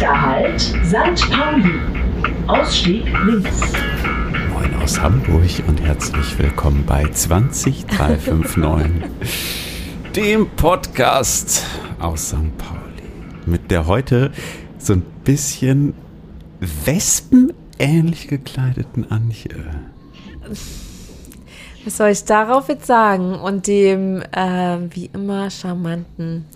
Nächster Halt, St. Pauli. Ausstieg links. Moin aus Hamburg und herzlich willkommen bei 20359, dem Podcast aus St. Pauli. Mit der heute so ein bisschen wespenähnlich gekleideten Antje. Was soll ich darauf jetzt sagen? Und dem, äh, wie immer, charmanten,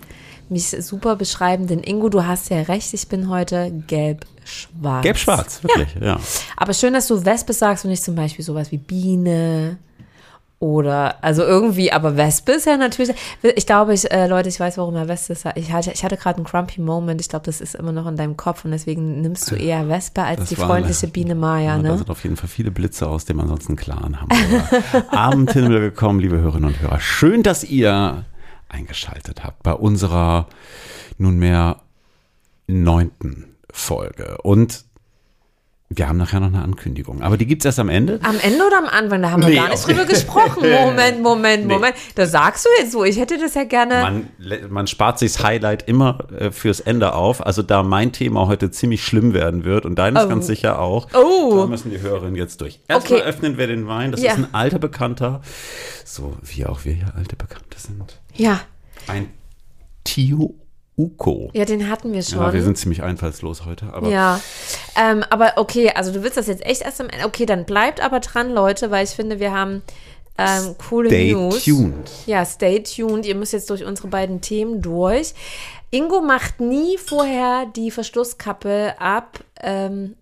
mich super beschreibenden Ingo, du hast ja recht, ich bin heute gelb-schwarz. Gelb-schwarz, wirklich, ja. ja. Aber schön, dass du Wespe sagst und nicht zum Beispiel sowas wie Biene oder, also irgendwie, aber Wespe ist ja natürlich, ich glaube, ich, äh, Leute, ich weiß, warum er Wespe ist. Ich hatte, ich hatte gerade einen grumpy Moment. Ich glaube, das ist immer noch in deinem Kopf und deswegen nimmst du eher Wespe als das die freundliche eine, Biene Maya, ne? Da sind auf jeden Fall viele Blitze aus dem ansonsten klaren Hamburger Abend gekommen, liebe Hörerinnen und Hörer. Schön, dass ihr eingeschaltet habt bei unserer nunmehr neunten Folge. Und wir haben nachher noch eine Ankündigung, aber die gibt es erst am Ende. Am Ende oder am Anfang? Da haben wir nee, gar nicht drüber gesprochen. Moment, Moment, nee. Moment. Da sagst du jetzt so, ich hätte das ja gerne. Man, man spart sich das Highlight immer äh, fürs Ende auf. Also da mein Thema heute ziemlich schlimm werden wird und deines oh. ganz sicher auch. Oh. Da müssen die Hörerinnen jetzt durch. Erstmal okay. öffnen wir den Wein. Das ja. ist ein alter Bekannter. So wie auch wir hier alte Bekannte sind. Ja. Ein Tio Uko. Ja, den hatten wir schon. Ja, wir sind ziemlich einfallslos heute. Aber ja, ähm, aber okay, also du willst das jetzt echt erst am Ende. Okay, dann bleibt aber dran, Leute, weil ich finde, wir haben ähm, coole stay News. Stay tuned. Ja, stay tuned. Ihr müsst jetzt durch unsere beiden Themen durch. Ingo macht nie vorher die Verschlusskappe ab. Ähm,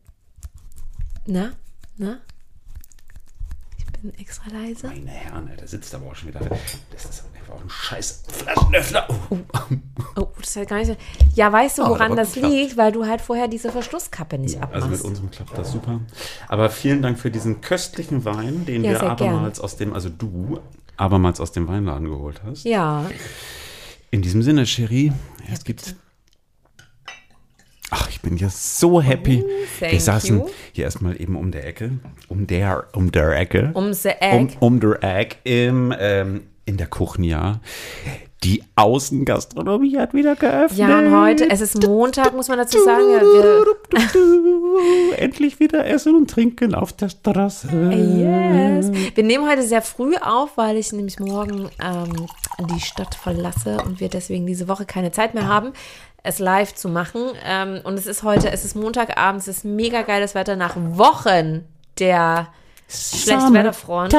na, na, bin extra leise. Meine Herren, der sitzt aber auch schon wieder. Das ist einfach ein scheiß Flaschenöffner. Oh. oh, das ist gar nicht so. Ja, weißt du, woran oh, das geklappt. liegt? Weil du halt vorher diese Verschlusskappe nicht abmachst. Also mit unserem klappt das super. Aber vielen Dank für diesen köstlichen Wein, den ja, wir abermals gern. aus dem, also du abermals aus dem Weinladen geholt hast. Ja. In diesem Sinne, Cherie, es ja, gibt Ach, ich bin ja so happy. Oh, Wir saßen you. hier erstmal eben um der Ecke, um der, um der Ecke. Um der Ecke. Um, um der Ecke im, ähm, in der Kuchnia. Die Außengastronomie hat wieder geöffnet. Ja, und heute, es ist Montag, muss man dazu sagen. Ja, wir Endlich wieder essen und trinken auf der Straße. Yes. Wir nehmen heute sehr früh auf, weil ich nämlich morgen ähm, die Stadt verlasse und wir deswegen diese Woche keine Zeit mehr haben es live zu machen. Ähm, und es ist heute, es ist Montagabend, es ist mega geiles Wetter nach Wochen der Schlechtwetterfront.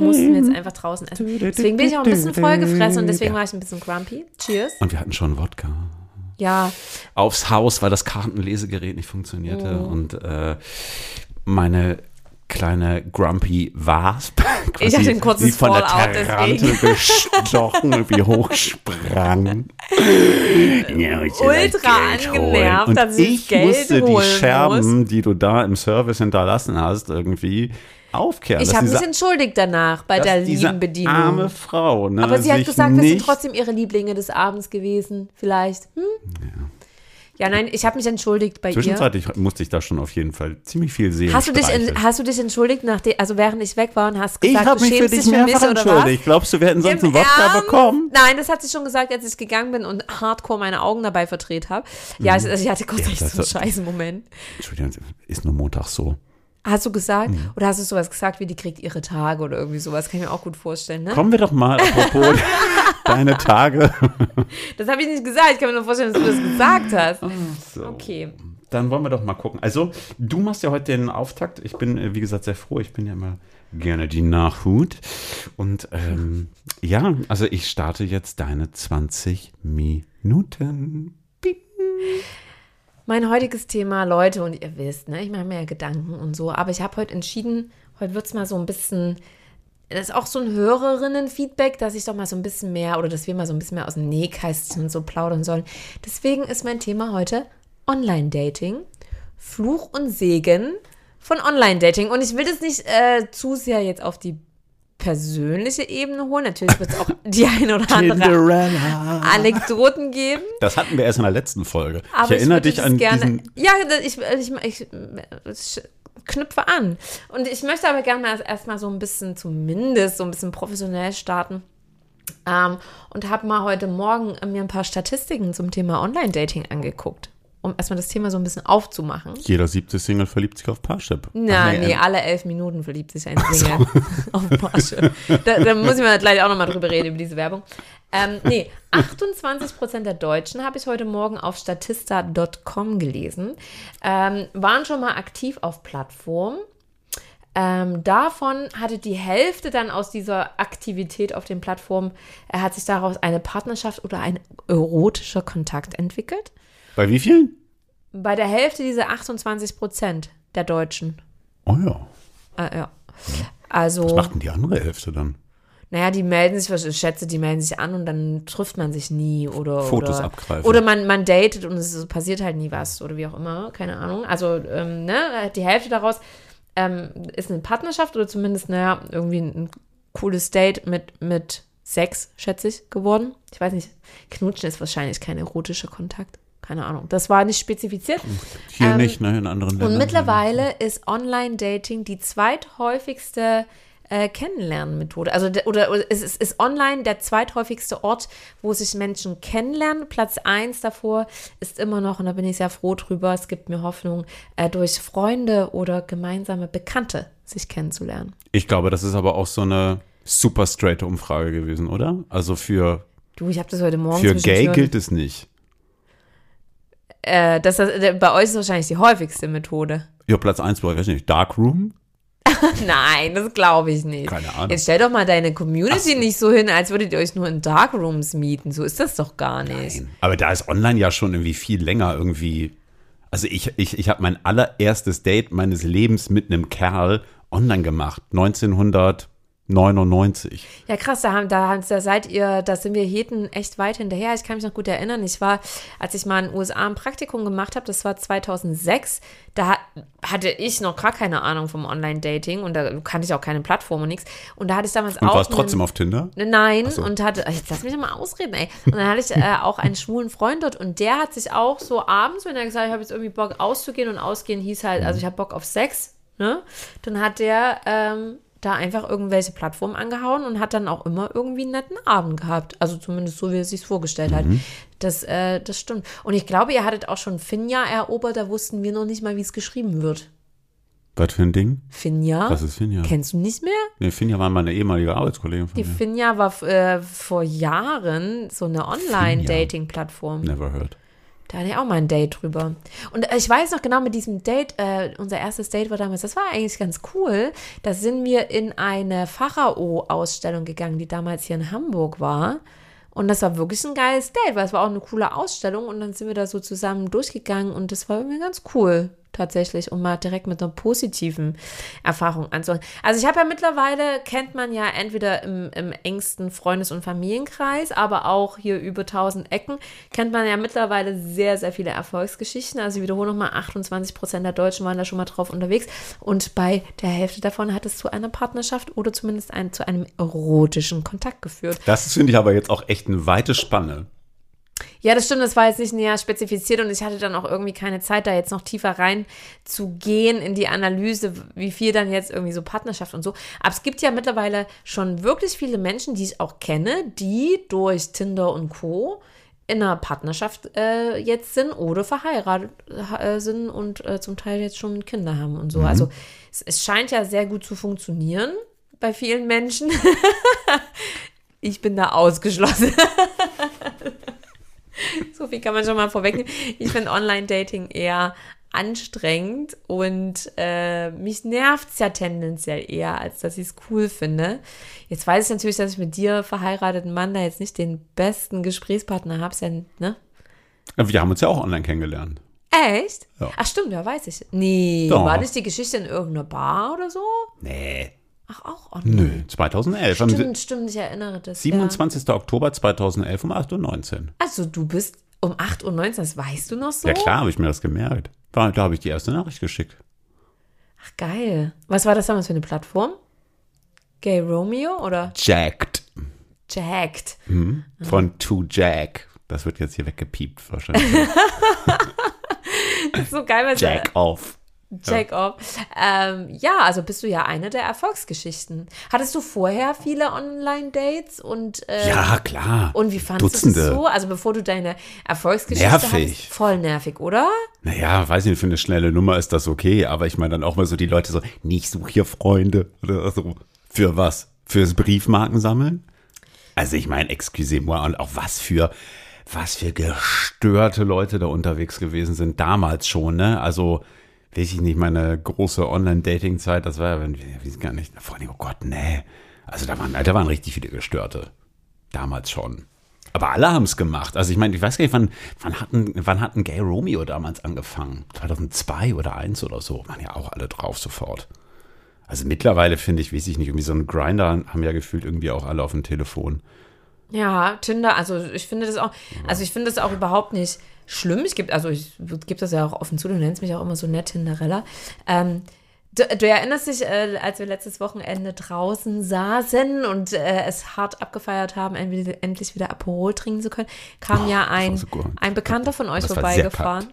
Mussten wir jetzt einfach draußen essen. Deswegen bin ich auch ein bisschen vollgefressen und deswegen war ich ein bisschen grumpy. Cheers. Und wir hatten schon Wodka. Ja. Aufs Haus, weil das Kartenlesegerät nicht funktionierte. Oh. Und äh, meine kleine Grumpy Wasp. Ich hatte ein kurzes die von der Terrante gestochen und wie hochsprang. ja, Ultra angenervt, dass ich, ich Geld musste die Scherben, muss. die du da im Service hinterlassen hast, irgendwie aufkehren. Ich habe mich entschuldigt danach bei der lieben Bedienung. arme Frau. Ne, Aber sie hat gesagt, wir sind trotzdem ihre Lieblinge des Abends gewesen. Vielleicht. Hm? Ja. Ja, nein, ich habe mich entschuldigt bei Zwischenzeitlich ihr. Zwischenzeitlich musste ich da schon auf jeden Fall ziemlich viel sehen. Hast du dich, in, hast du dich entschuldigt, nachdem, also während ich weg war und hast gesagt, ich habe mich für dich mehrfach entschuldigt. Glaubst du, wir hätten sonst Im einen Wodka bekommen? Nein, das hat sie schon gesagt, als ich gegangen bin und hardcore meine Augen dabei verdreht habe. Ja, mhm. ich, ich, hatte kurz ja, echt so einen scheißen Moment. Entschuldigung, ist nur Montag so. Hast du gesagt? Mhm. Oder hast du sowas gesagt wie, die kriegt ihre Tage oder irgendwie sowas? Kann ich mir auch gut vorstellen, ne? Kommen wir doch mal, apropos deine Tage. Das habe ich nicht gesagt. Ich kann mir nur vorstellen, dass du das gesagt hast. So. Okay. Dann wollen wir doch mal gucken. Also, du machst ja heute den Auftakt. Ich bin, äh, wie gesagt, sehr froh. Ich bin ja immer gerne die Nachhut. Und ähm, ja, also ich starte jetzt deine 20 Minuten. Bing. Mein heutiges Thema, Leute, und ihr wisst, ne, ich mache mir ja Gedanken und so, aber ich habe heute entschieden, heute wird es mal so ein bisschen, das ist auch so ein Hörerinnen-Feedback, dass ich doch mal so ein bisschen mehr oder dass wir mal so ein bisschen mehr aus dem Nähkästchen so plaudern sollen. Deswegen ist mein Thema heute Online-Dating, Fluch und Segen von Online-Dating. Und ich will das nicht äh, zu sehr jetzt auf die persönliche Ebene holen. Natürlich wird es auch die eine oder andere Anekdoten geben. Das hatten wir erst in der letzten Folge. Aber ich erinnere dich an gerne, Ja, ich, ich, ich, ich, knüpfe an. Und ich möchte aber gerne mal erstmal so ein bisschen, zumindest so ein bisschen professionell starten. Ähm, und habe mal heute Morgen mir ein paar Statistiken zum Thema Online-Dating angeguckt. Um erstmal das Thema so ein bisschen aufzumachen. Jeder siebte Single verliebt sich auf Parship. Na, Ach, nee, ähm, alle elf Minuten verliebt sich ein Single auf Porsche. Da, da muss ich mal gleich auch nochmal drüber reden, über diese Werbung. Ähm, nee, 28% der Deutschen, habe ich heute Morgen auf statista.com gelesen, ähm, waren schon mal aktiv auf Plattformen. Ähm, davon hatte die Hälfte dann aus dieser Aktivität auf den Plattformen, äh, hat sich daraus eine Partnerschaft oder ein erotischer Kontakt entwickelt. Bei wie vielen? Bei der Hälfte diese 28 Prozent der Deutschen. Oh ja. Äh, ja. Also, Was macht denn die andere Hälfte dann? naja, die melden sich, was ich schätze, die melden sich an und dann trifft man sich nie oder. Fotos oder, abgreifen. Oder man, man datet und es passiert halt nie was oder wie auch immer, keine Ahnung. Also, ähm, ne, die Hälfte daraus ähm, ist eine Partnerschaft oder zumindest, naja, irgendwie ein, ein cooles Date mit, mit Sex, schätze ich, geworden. Ich weiß nicht, Knutschen ist wahrscheinlich kein erotischer Kontakt. Keine Ahnung. Das war nicht spezifiziert. Hier Ähm, nicht, ne? In anderen Ländern. Und mittlerweile ist Online-Dating die zweithäufigste äh, Kennenlernmethode. Also de- oder, oder es ist, ist online der zweithäufigste Ort, wo sich Menschen kennenlernen. Platz eins davor ist immer noch, und da bin ich sehr froh drüber, es gibt mir Hoffnung, äh, durch Freunde oder gemeinsame Bekannte sich kennenzulernen. Ich glaube, das ist aber auch so eine super straighte Umfrage gewesen, oder? Also für, Du, ich habe das heute Morgen für gay gilt es nicht. Äh, das, äh, bei euch ist wahrscheinlich die häufigste Methode. Ja, Platz 1 war, weiß ich nicht, Darkroom? Nein, das glaube ich nicht. Keine Ahnung. Jetzt stell doch mal deine Community so. nicht so hin, als würdet ihr euch nur in Darkrooms mieten. So ist das doch gar nicht. Aber da ist online ja schon irgendwie viel länger irgendwie. Also ich, ich, ich habe mein allererstes Date meines Lebens mit einem Kerl online gemacht. 1999. Ja, krass, da, haben, da, da seid ihr, da sind wir Heten echt weit hinterher. Ich kann mich noch gut erinnern. Ich war, als ich mal in den USA ein Praktikum gemacht habe, das war 2006, da hat- hatte ich noch gar keine Ahnung vom Online-Dating und da kannte ich auch keine Plattform und nichts. Und da hatte ich damals Und auch. warst einen- trotzdem auf Tinder? Nein, so. und hatte, jetzt lass mich doch mal ausreden, ey. Und dann hatte ich äh, auch einen schwulen Freund dort und der hat sich auch so abends, wenn er gesagt hat, ich habe jetzt irgendwie Bock auszugehen und ausgehen hieß halt, also ich habe Bock auf Sex, ne? Dann hat der ähm, da einfach irgendwelche Plattformen angehauen und hat dann auch immer irgendwie einen netten Abend gehabt. Also zumindest so, wie er sich vorgestellt hat. Das, äh, das stimmt. Und ich glaube, ihr hattet auch schon Finja erobert, da wussten wir noch nicht mal, wie es geschrieben wird. Was für ein Ding? Finja? Was ist Finja? Kennst du nicht mehr? Nee, Finja war meine ehemalige Arbeitskollegin von Die mir. Finja war äh, vor Jahren so eine Online-Dating-Plattform. Never heard. Da hatte ich auch mal ein Date drüber. Und äh, ich weiß noch genau mit diesem Date, äh, unser erstes Date war damals, das war eigentlich ganz cool. Da sind wir in eine Pharao-Ausstellung gegangen, die damals hier in Hamburg war. Und das war wirklich ein geiles Date, weil es war auch eine coole Ausstellung. Und dann sind wir da so zusammen durchgegangen und das war irgendwie ganz cool tatsächlich, um mal direkt mit einer positiven Erfahrung anzuhören. Also ich habe ja mittlerweile, kennt man ja entweder im, im engsten Freundes- und Familienkreis, aber auch hier über 1000 Ecken, kennt man ja mittlerweile sehr, sehr viele Erfolgsgeschichten. Also ich wiederhole nochmal, 28 Prozent der Deutschen waren da schon mal drauf unterwegs und bei der Hälfte davon hat es zu einer Partnerschaft oder zumindest ein, zu einem erotischen Kontakt geführt. Das finde ich aber jetzt auch echt eine weite Spanne. Ja, das stimmt, das war jetzt nicht näher spezifiziert und ich hatte dann auch irgendwie keine Zeit, da jetzt noch tiefer rein zu gehen in die Analyse, wie viel dann jetzt irgendwie so Partnerschaft und so. Aber es gibt ja mittlerweile schon wirklich viele Menschen, die ich auch kenne, die durch Tinder und Co. in einer Partnerschaft äh, jetzt sind oder verheiratet äh, sind und äh, zum Teil jetzt schon Kinder haben und so. Also es, es scheint ja sehr gut zu funktionieren bei vielen Menschen. ich bin da ausgeschlossen. So viel kann man schon mal vorwegnehmen. Ich finde Online-Dating eher anstrengend und äh, mich nervt es ja tendenziell eher, als dass ich es cool finde. Jetzt weiß ich natürlich, dass ich mit dir verheirateten Mann da jetzt nicht den besten Gesprächspartner habe. Ja, ne? Wir haben uns ja auch online kennengelernt. Echt? Ja. Ach stimmt, ja, weiß ich. Nee, Doch. war das die Geschichte in irgendeiner Bar oder so? Nee. Ach, auch online. Nö, 2011. Am Stimmt, stimmt, ich erinnere das. 27. Oktober 2011 um 8.19 Uhr. Ja. Also du bist um 8.19 Uhr, das weißt du noch so? Ja klar, habe ich mir das gemerkt. Da, da habe ich die erste Nachricht geschickt. Ach, geil. Was war das damals für eine Plattform? Gay Romeo oder Jacked. Jacked? Von To Jack. Das wird jetzt hier weggepiept wahrscheinlich. Das ist so geil, weil Jack off. Check off. Ähm, ja, also bist du ja eine der Erfolgsgeschichten. Hattest du vorher viele Online-Dates und äh, Ja, klar. und wie fandest du das so? Also bevor du deine Erfolgsgeschichte Nervig. hattest, voll nervig, oder? Naja, weiß nicht, für eine schnelle Nummer ist das okay, aber ich meine dann auch mal so die Leute so, nee, ich suche hier Freunde oder so. Für was? Fürs Briefmarken sammeln? Also ich meine, excusez-moi, und auch was für, was für gestörte Leute da unterwegs gewesen sind, damals schon, ne? Also, weiß ich nicht, meine große Online-Dating-Zeit, das war ja, weiß gar nicht, vor allem, oh Gott, nee. Also da waren, da waren richtig viele Gestörte. Damals schon. Aber alle haben es gemacht. Also ich meine, ich weiß gar nicht, wann, wann, hatten, wann hatten Gay Romeo damals angefangen? 2002 oder 1 oder so. Waren ja auch alle drauf sofort. Also mittlerweile finde ich, weiß ich nicht, irgendwie so einen Grinder haben ja gefühlt irgendwie auch alle auf dem Telefon. Ja, Tinder, also ich finde das auch, also ich finde das auch überhaupt nicht schlimm. Ich gebe, also ich gebe das ja auch offen zu, du nennst mich auch immer so nett Tinderella. Ähm, du, du erinnerst dich, äh, als wir letztes Wochenende draußen saßen und äh, es hart abgefeiert haben, endlich, wieder Aperol trinken zu können, kam Oh, ja ein, so ein Bekannter von euch Das vorbeigefahren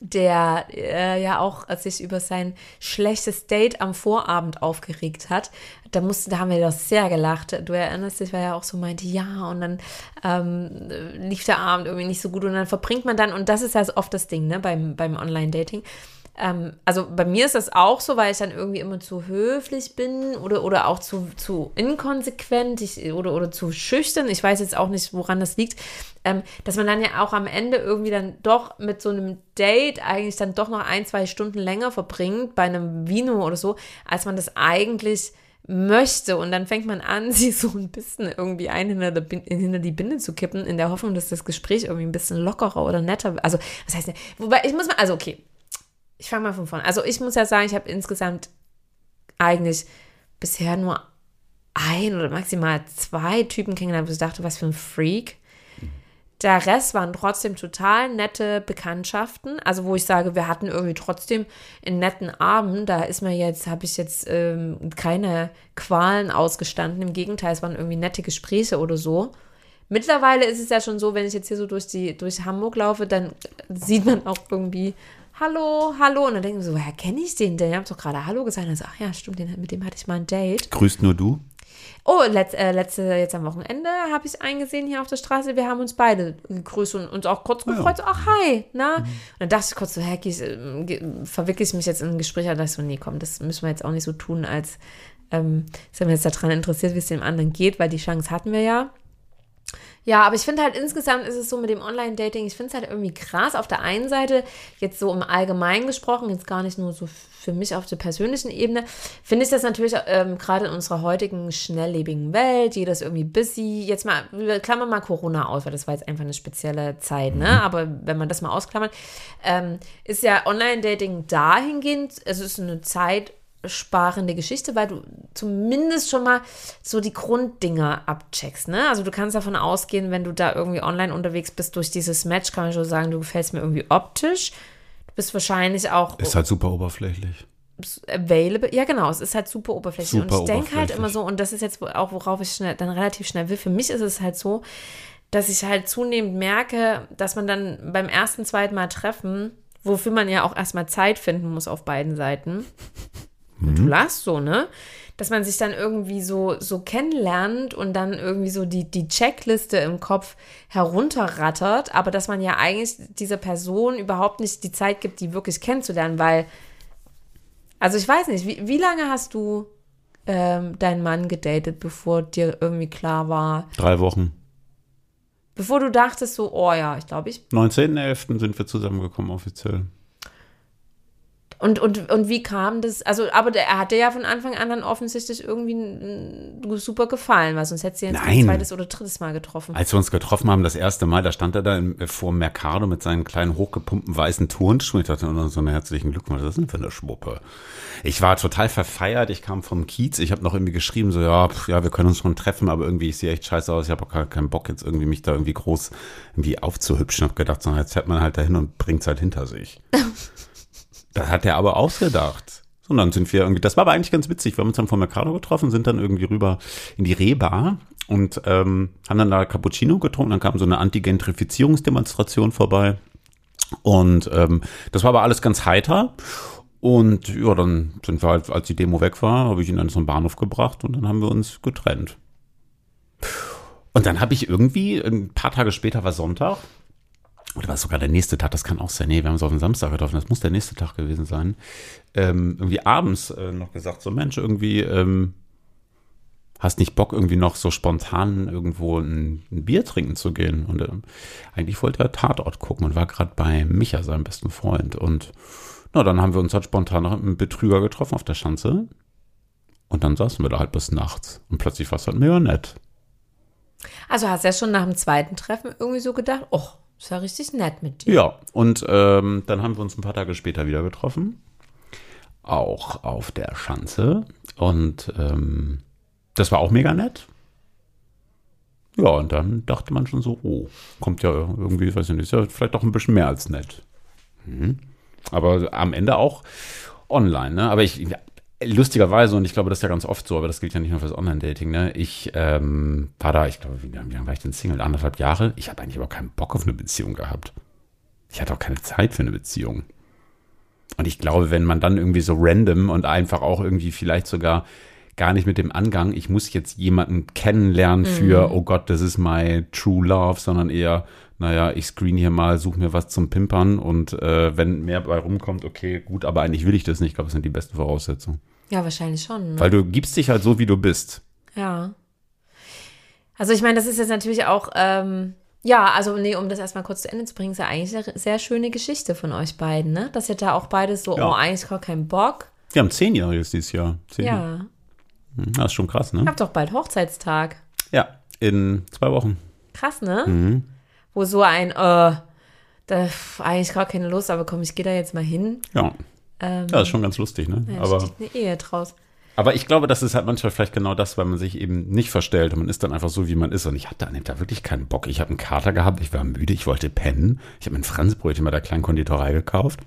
der äh, ja auch sich über sein schlechtes Date am Vorabend aufgeregt hat. Da mussten, da haben wir doch sehr gelacht. Du erinnerst dich, weil er auch so meinte, ja, und dann ähm, lief der Abend irgendwie nicht so gut und dann verbringt man dann, und das ist ja oft das Ding, ne, beim, beim Online-Dating. Ähm, also bei mir ist das auch so, weil ich dann irgendwie immer zu höflich bin oder, oder auch zu, zu inkonsequent ich, oder, oder zu schüchtern. Ich weiß jetzt auch nicht, woran das liegt. Ähm, dass man dann ja auch am Ende irgendwie dann doch mit so einem Date eigentlich dann doch noch ein, zwei Stunden länger verbringt bei einem Vino oder so, als man das eigentlich möchte. Und dann fängt man an, sie so ein bisschen irgendwie ein hinter, hinter die Binde zu kippen, in der Hoffnung, dass das Gespräch irgendwie ein bisschen lockerer oder netter wird. Also, was heißt denn? Wobei, ich muss mal, also okay, ich fange mal von vorne. Also, ich muss ja sagen, ich habe insgesamt eigentlich bisher nur ein oder maximal zwei Typen kennengelernt, wo ich dachte, was für ein Freak. Der Rest waren trotzdem total nette Bekanntschaften. Also wo ich sage, wir hatten irgendwie trotzdem einen netten Abend. Da ist mir jetzt, habe ich jetzt ähm, keine Qualen ausgestanden. Im Gegenteil, es waren irgendwie nette Gespräche oder so. Mittlerweile ist es ja schon so, wenn ich jetzt hier so durch die durch Hamburg laufe, dann sieht man auch irgendwie Hallo, hallo. Und dann denken wir so, woher kenne ich den denn? Ihr habt doch gerade Hallo gesagt. Und dann so, ach ja, stimmt, den, mit dem hatte ich mal ein Date. Grüßt nur du? Oh, letz, äh, letzte, jetzt am Wochenende habe ich einen gesehen hier auf der Straße. Wir haben uns beide gegrüßt und uns auch kurz gefreut. So, ach, hi, na? Und dann dachte ich kurz so, heck, ich, äh, verwickle ich mich jetzt in ein Gespräch. Da dachte ich so, nee, komm, das müssen wir jetzt auch nicht so tun, als ähm, sind wir jetzt daran interessiert, wie es dem anderen geht, weil die Chance hatten wir ja. Ja, aber ich finde halt insgesamt ist es so mit dem Online-Dating, ich finde es halt irgendwie krass. Auf der einen Seite, jetzt so im Allgemeinen gesprochen, jetzt gar nicht nur so für mich auf der persönlichen Ebene, finde ich das natürlich ähm, gerade in unserer heutigen schnelllebigen Welt, jeder ist irgendwie busy. Jetzt mal, wir klammern mal Corona aus, weil das war jetzt einfach eine spezielle Zeit, ne? Aber wenn man das mal ausklammert, ähm, ist ja Online-Dating dahingehend, es ist eine Zeit, sparende Geschichte, weil du zumindest schon mal so die Grunddinger abcheckst, ne? Also du kannst davon ausgehen, wenn du da irgendwie online unterwegs bist, durch dieses Match kann ich schon sagen, du gefällst mir irgendwie optisch. Du bist wahrscheinlich auch Ist halt super oberflächlich. available. Ja, genau, es ist halt super oberflächlich. Super und ich denke halt immer so, und das ist jetzt auch, worauf ich schnell, dann relativ schnell will, für mich ist es halt so, dass ich halt zunehmend merke, dass man dann beim ersten, zweiten Mal treffen, wofür man ja auch erstmal Zeit finden muss auf beiden Seiten. Und du lachst so, ne? Dass man sich dann irgendwie so, so kennenlernt und dann irgendwie so die, die Checkliste im Kopf herunterrattert, aber dass man ja eigentlich dieser Person überhaupt nicht die Zeit gibt, die wirklich kennenzulernen, weil, also ich weiß nicht, wie, wie lange hast du ähm, deinen Mann gedatet, bevor dir irgendwie klar war, Drei Wochen. bevor du dachtest so, oh ja, ich glaube, ich 19.11. sind wir zusammengekommen offiziell. Und, und, und wie kam das? Also, aber der, er hatte ja von Anfang an dann offensichtlich irgendwie super gefallen, weil sonst hätte sie jetzt ein zweites oder drittes Mal getroffen. Als wir uns getroffen haben, das erste Mal, da stand er da im, vor Mercado mit seinen kleinen hochgepumpten weißen Turnschuhen. Ich dachte, oh, so einen herzlichen Glückwunsch, was ist denn für eine Schwuppe? Ich war total verfeiert, ich kam vom Kiez, ich habe noch irgendwie geschrieben, so, ja, pf, ja, wir können uns schon treffen, aber irgendwie, ich sehe echt scheiße aus, ich habe auch gar keinen Bock, jetzt irgendwie mich da irgendwie groß irgendwie aufzuhübschen. Hab gedacht, so, jetzt fährt man halt dahin und bringt's halt hinter sich. Das hat er aber ausgedacht. Und dann sind wir irgendwie, das war aber eigentlich ganz witzig. Wir haben uns dann vom Mercado getroffen, sind dann irgendwie rüber in die Rehbar und ähm, haben dann da Cappuccino getrunken. Dann kam so eine Anti-Gentrifizierungsdemonstration vorbei. Und ähm, das war aber alles ganz heiter. Und ja, dann sind wir halt, als die Demo weg war, habe ich ihn dann zum Bahnhof gebracht und dann haben wir uns getrennt. Und dann habe ich irgendwie, ein paar Tage später war Sonntag, oder war es sogar der nächste Tag, das kann auch sein, nee, wir haben uns auf den Samstag getroffen, das muss der nächste Tag gewesen sein, ähm, irgendwie abends äh, noch gesagt, so Mensch, irgendwie, ähm, hast nicht Bock, irgendwie noch so spontan irgendwo ein, ein Bier trinken zu gehen? Und ähm, eigentlich wollte er Tatort gucken und war gerade bei Micha, seinem besten Freund. Und na, dann haben wir uns halt spontan noch mit einem Betrüger getroffen auf der Schanze. Und dann saßen wir da halt bis nachts. Und plötzlich war es halt mega nett. Also hast du ja schon nach dem zweiten Treffen irgendwie so gedacht, oh, ist ja richtig nett mit dir. Ja, und ähm, dann haben wir uns ein paar Tage später wieder getroffen. Auch auf der Schanze. Und ähm, das war auch mega nett. Ja, und dann dachte man schon so, oh, kommt ja irgendwie, weiß ich nicht, ist ja vielleicht auch ein bisschen mehr als nett. Mhm. Aber am Ende auch online, ne? Aber ich, lustigerweise, und ich glaube, das ist ja ganz oft so, aber das gilt ja nicht nur fürs Online-Dating, ne? Ich ähm, war da, ich glaube, wie, wie lange war ich denn Single? Anderthalb Jahre. Ich habe eigentlich aber keinen Bock auf eine Beziehung gehabt. Ich hatte auch keine Zeit für eine Beziehung. Und ich glaube, wenn man dann irgendwie so random und einfach auch irgendwie vielleicht sogar gar nicht mit dem Angang, ich muss jetzt jemanden kennenlernen für, oh Gott, das ist my true love, sondern eher, naja, ich screen hier mal, suche mir was zum Pimpern und äh, wenn mehr bei rumkommt, okay, gut, aber eigentlich will ich das nicht. Ich glaube, das sind die besten Voraussetzungen. Ja, wahrscheinlich schon. Ne? Weil du gibst dich halt so, wie du bist. Ja. Also ich meine, das ist jetzt natürlich auch, ähm, ja, also nee, um das erstmal kurz zu Ende zu bringen, ist ja eigentlich eine sehr schöne Geschichte von euch beiden, ne? Dass ihr da auch beides so, Ja. oh, eigentlich gar keinen Bock. Wir haben zehnjähriges dieses Jahr. Zehn Jahre. Ja. Hm, Das ist schon krass, ne? Habt doch bald Hochzeitstag. Ja, in zwei Wochen. Krass, ne? Mhm. Wo so ein, äh, da eigentlich gar keine Lust, aber komm, ich gehe da jetzt mal hin. Ja. Ähm, Ja, ist schon ganz lustig, ne? ja, aber, eine Ehe draus. aber ich glaube, das ist halt manchmal vielleicht genau das, weil man sich eben nicht verstellt und man ist dann einfach so, wie man ist. Und ich hatte an dem Tag wirklich keinen Bock. Ich habe einen Kater gehabt, ich war müde, ich wollte pennen. Ich habe mein Franzbrötchen bei der kleinen Konditorei gekauft.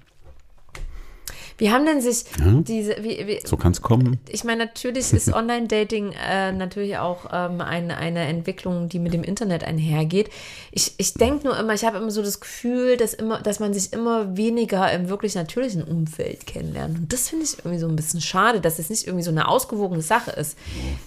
Wie haben denn sich Ja. diese, wie, wie, So kann es kommen. ich meine, natürlich ist Online-Dating äh, natürlich auch ähm, eine, eine Entwicklung, die mit dem Internet einhergeht. Ich, ich denke nur immer, ich habe immer so das Gefühl, dass, immer, dass man sich immer weniger im wirklich natürlichen Umfeld kennenlernt. Und das finde ich irgendwie so ein bisschen schade, dass es nicht irgendwie so eine ausgewogene Sache ist.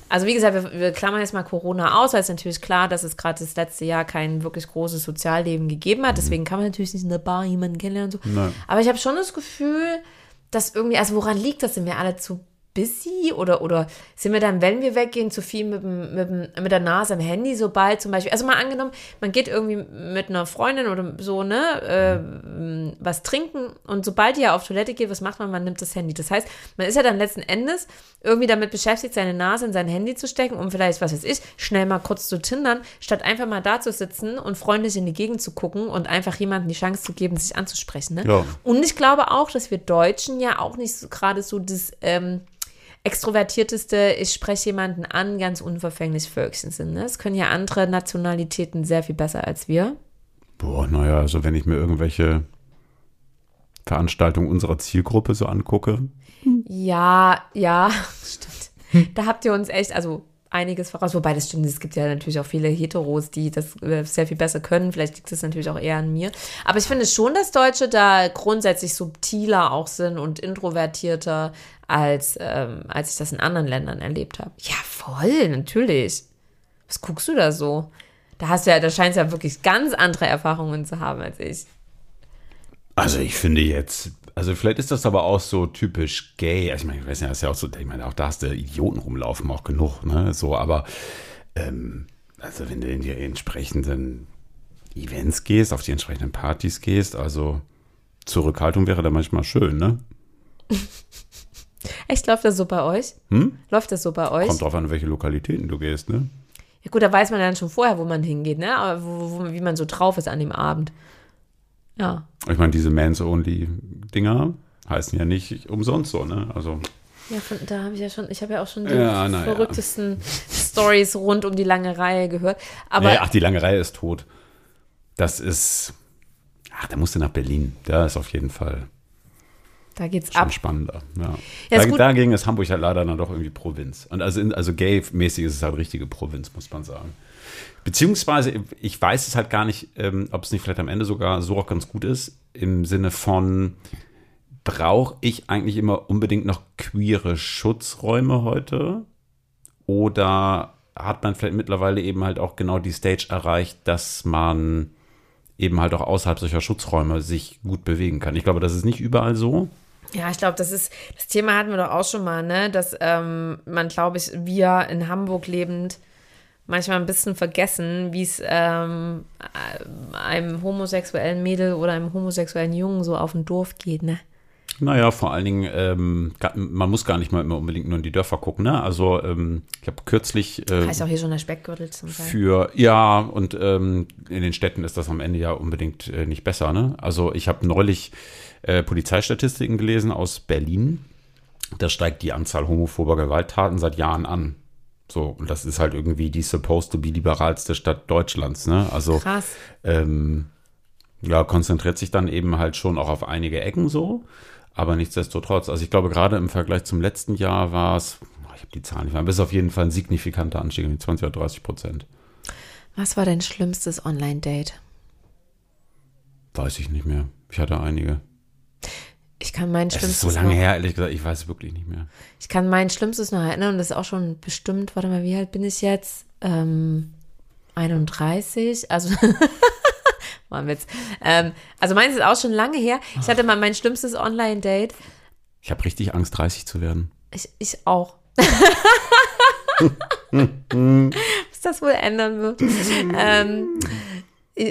Also wie gesagt, wir, wir klammern jetzt mal Corona aus, weil es natürlich klar, dass es gerade das letzte Jahr kein wirklich großes Sozialleben gegeben hat. Deswegen kann man natürlich nicht in der Bar jemanden kennenlernen. und So. Aber ich habe schon das Gefühl, dass irgendwie, also woran liegt das? Sind wir alle zu busy oder, oder sind wir dann, wenn wir weggehen, zu viel mit, dem, mit, dem, mit der Nase am Handy, sobald zum Beispiel, also mal angenommen, man geht irgendwie mit einer Freundin oder so, ne, äh, was trinken und sobald die ja auf Toilette geht, was macht man? Man nimmt das Handy. Das heißt, man ist ja dann letzten Endes irgendwie damit beschäftigt, seine Nase in sein Handy zu stecken, um vielleicht, was weiß ich, schnell mal kurz zu tindern, statt einfach mal da zu sitzen und freundlich in die Gegend zu gucken und einfach jemandem die Chance zu geben, sich anzusprechen. Ne? Ja. Und ich glaube auch, dass wir Deutschen ja auch nicht so, gerade so das ähm, extrovertierteste, ich spreche jemanden an, ganz unverfänglich Völkchen sind. Ne? Das können ja andere Nationalitäten sehr viel besser als wir. Boah, naja, also wenn ich mir irgendwelche Veranstaltungen unserer Zielgruppe so angucke, Ja, ja, stimmt. Da habt ihr uns echt, also einiges voraus. Wobei das stimmt, es gibt ja natürlich auch viele Heteros, die das äh, sehr viel besser können. Vielleicht liegt es natürlich auch eher an mir. Aber ich finde schon, dass Deutsche da grundsätzlich subtiler auch sind und introvertierter, als, ähm, als ich das in anderen Ländern erlebt habe. Ja, voll, natürlich. Was guckst du da so? Da hast du ja, da scheinst du ja wirklich ganz andere Erfahrungen zu haben als ich. Also ich finde jetzt, also vielleicht ist das aber auch so typisch gay. Also ich meine, ich weiß nicht, das ist ja auch so, ich meine, auch da hast du Idioten rumlaufen, auch genug, ne? So, aber ähm, also wenn du in die entsprechenden Events gehst, auf die entsprechenden Partys gehst, also Zurückhaltung wäre da manchmal schön, ne? Echt, läuft das so bei euch? Hm? Läuft das so bei euch? Kommt drauf an, welche Lokalitäten du gehst, ne? Ja gut, da weiß man dann schon vorher, wo man hingeht, ne? Aber wo, wo, wie man so drauf ist an dem Abend. Ja. Ich meine, diese Mans-Only-Dinger heißen ja nicht umsonst so, ne? Also, Ja, von, da habe ich ja schon, ich habe ja auch schon die Ja, na ja. verrücktesten Stories rund um die lange Reihe gehört. Aber nee, ach, die lange Reihe ist tot. Das ist, ach, da musst du nach Berlin. Da ist auf jeden Fall da geht's schon ab. spannender. Ja. Ja, ist da, dagegen ist Hamburg halt leider dann doch irgendwie Provinz. Und also, in, also gay-mäßig ist es halt richtige Provinz, muss man sagen. Beziehungsweise, ich weiß es halt gar nicht, ähm, ob es nicht vielleicht am Ende sogar so auch ganz gut ist, im Sinne von, brauche ich eigentlich immer unbedingt noch queere Schutzräume heute? Oder hat man vielleicht mittlerweile eben halt auch genau die Stage erreicht, dass man eben halt auch außerhalb solcher Schutzräume sich gut bewegen kann? Ich glaube, das ist nicht überall so. Ja, ich glaube, das ist, das Thema hatten wir doch auch schon mal, ne? Dass ähm, man, glaube ich, wir in Hamburg lebend manchmal ein bisschen vergessen, wie es ähm, einem homosexuellen Mädel oder einem homosexuellen Jungen so auf dem Dorf geht, ne? Naja, vor allen Dingen, ähm, man muss gar nicht mal immer unbedingt nur in die Dörfer gucken. Ne? Also ähm, ich habe kürzlich äh, heißt auch hier schon der Speckgürtel zum Teil. für ja und ähm, in den Städten ist das am Ende ja unbedingt äh, nicht besser. Ne? Also ich habe neulich äh, Polizeistatistiken gelesen aus Berlin. Da steigt die Anzahl homophober Gewalttaten seit Jahren an. So, und das ist halt irgendwie die supposed to be liberalste Stadt Deutschlands, ne? Also Krass. Ähm, ja, konzentriert sich dann eben halt schon auch auf einige Ecken so. Aber nichtsdestotrotz, also ich glaube, gerade im Vergleich zum letzten Jahr war es, ich habe die Zahlen nicht mehr, bis auf jeden Fall ein signifikanter Anstieg, 20 oder 30 Prozent. Was war dein schlimmstes Online-Date? Weiß ich nicht mehr. Ich hatte einige. Ich kann mein Es schlimmstes ist so lange noch, her, ehrlich gesagt, ich weiß es wirklich nicht mehr. Ich kann mein schlimmstes noch erinnern und das ist auch schon bestimmt, warte mal, wie alt bin ich jetzt? Ähm, 31, also ein Witz. Ähm, also meins ist auch schon lange her. Ich hatte mal mein schlimmstes Online-Date. Ich habe richtig Angst, 30 zu werden. Ich, ich auch. Was das wohl ändern wird. ähm,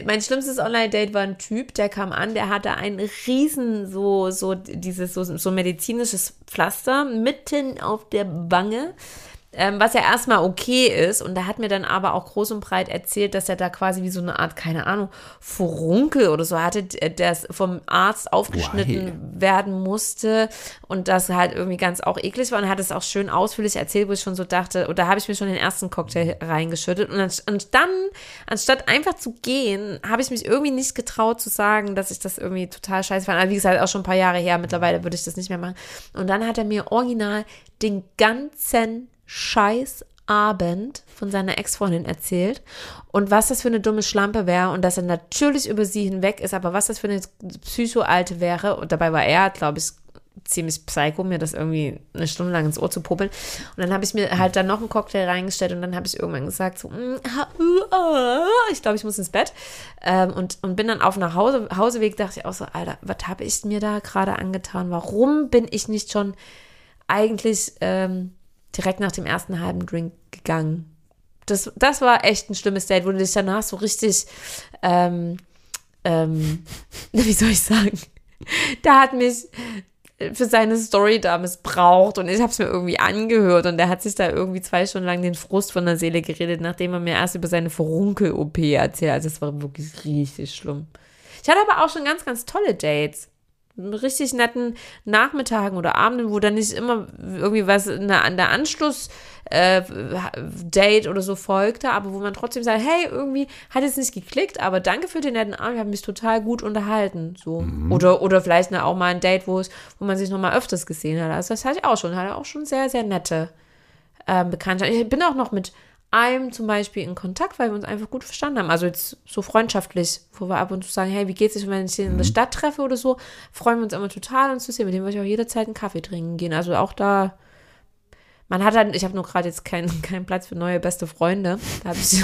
mein schlimmstes Online-Date war ein Typ, der kam an, der hatte ein riesen, so, so, dieses, so, so medizinisches Pflaster mitten auf der Wange. Ähm, was ja erstmal okay ist. Und er hat mir dann aber auch groß und breit erzählt, dass er da quasi wie so eine Art, keine Ahnung, Furunkel oder so hatte, der vom Arzt aufgeschnitten Why? werden musste. Und das halt irgendwie ganz auch eklig war. Und er hat es auch schön ausführlich erzählt, wo ich schon so dachte, und da habe ich mir schon den ersten Cocktail reingeschüttet. Und, und dann, anstatt einfach zu gehen, habe ich mich irgendwie nicht getraut zu sagen, dass ich das irgendwie total scheiße fand. Aber wie gesagt, auch schon ein paar Jahre her. Mittlerweile würde ich das nicht mehr machen. Und dann hat er mir original den ganzen scheiß Abend von seiner Ex-Freundin erzählt und was das für eine dumme Schlampe wäre und dass er natürlich über sie hinweg ist, aber was das für eine Psycho-Alte wäre und dabei war er, glaube ich, ziemlich psycho, mir das irgendwie eine Stunde lang ins Ohr zu puppeln. Und dann habe ich mir halt dann noch einen Cocktail reingestellt und dann habe ich irgendwann gesagt, so, mm, ich glaube, ich muss ins Bett. Ähm, und, und bin dann auf nach Hause, Hauseweg, dachte ich auch so, Alter, was habe ich mir da gerade angetan? Warum bin ich nicht schon eigentlich ähm, direkt nach dem ersten halben Drink gegangen. Das, das war echt ein schlimmes Date, wo du dich danach so richtig, ähm, ähm, wie soll ich sagen, der hat mich für seine Story da missbraucht und ich habe es mir irgendwie angehört und der hat sich da irgendwie zwei Stunden lang den Frust von der Seele geredet, nachdem er mir erst über seine Verunkel-OP erzählt. Also es war wirklich richtig schlimm. Ich hatte aber auch schon ganz, ganz tolle Dates richtig netten Nachmittagen oder Abenden, wo dann nicht immer irgendwie was an der Anschluss äh, Date oder so folgte, aber wo man trotzdem sagt, hey, irgendwie hat es nicht geklickt, aber danke für den netten Abend, wir haben mich total gut unterhalten, so. Mhm. Oder, oder vielleicht ne, auch mal ein Date, wo es, wo man sich noch mal öfters gesehen hat. Also das hatte ich auch schon, hatte auch schon sehr, sehr nette ähm, Bekanntschaften. Ich bin auch noch mit einem zum Beispiel in Kontakt, weil wir uns einfach gut verstanden haben. Also jetzt so freundschaftlich, wo wir ab und zu sagen, hey, wie geht's dir, wenn ich dich in der Stadt treffe oder so, freuen wir uns immer total, uns zu sehen. Mit dem würde ich auch jederzeit einen Kaffee trinken gehen. Also auch da, man hat halt, ich habe nur gerade jetzt keinen keinen Platz für neue beste Freunde. Da habe ich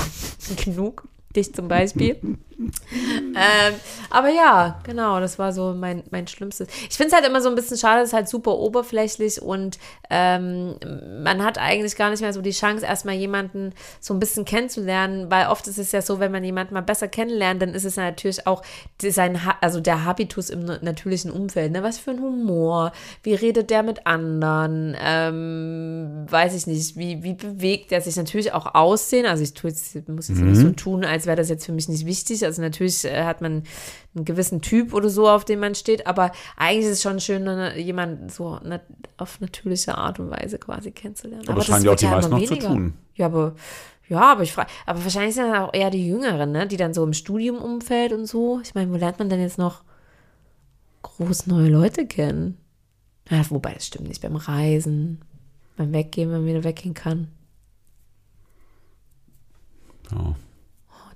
genug. Dich zum Beispiel. ähm, aber ja, genau, das war so mein, mein Schlimmstes. Ich finde es halt immer so ein bisschen schade, es ist halt super oberflächlich und ähm, man hat eigentlich gar nicht mehr so die Chance, erstmal jemanden so ein bisschen kennenzulernen, weil oft ist es ja so, wenn man jemanden mal besser kennenlernt, dann ist es natürlich auch sein, also der Habitus im natürlichen Umfeld. Ne? Was für ein Humor, wie redet der mit anderen, ähm, weiß ich nicht, wie, wie bewegt er sich natürlich auch aussehen. Also ich tue jetzt, muss jetzt mhm. nicht so tun, als wäre das jetzt für mich nicht wichtig. Also natürlich äh, hat man einen gewissen Typ oder so, auf den man steht, aber eigentlich ist es schon schön, jemanden so auf natürliche Art und Weise quasi kennenzulernen. Aber, aber das scheinen ja auch die meisten noch zu tun. Ja, aber ja, aber ich frage, aber wahrscheinlich sind das auch eher die Jüngeren, ne? die dann so im Studiumumfeld und so. Ich meine, wo lernt man denn jetzt noch groß neue Leute kennen? Ja, wobei, das stimmt nicht. Beim Reisen, beim Weggehen, wenn man wieder weggehen kann. Ja.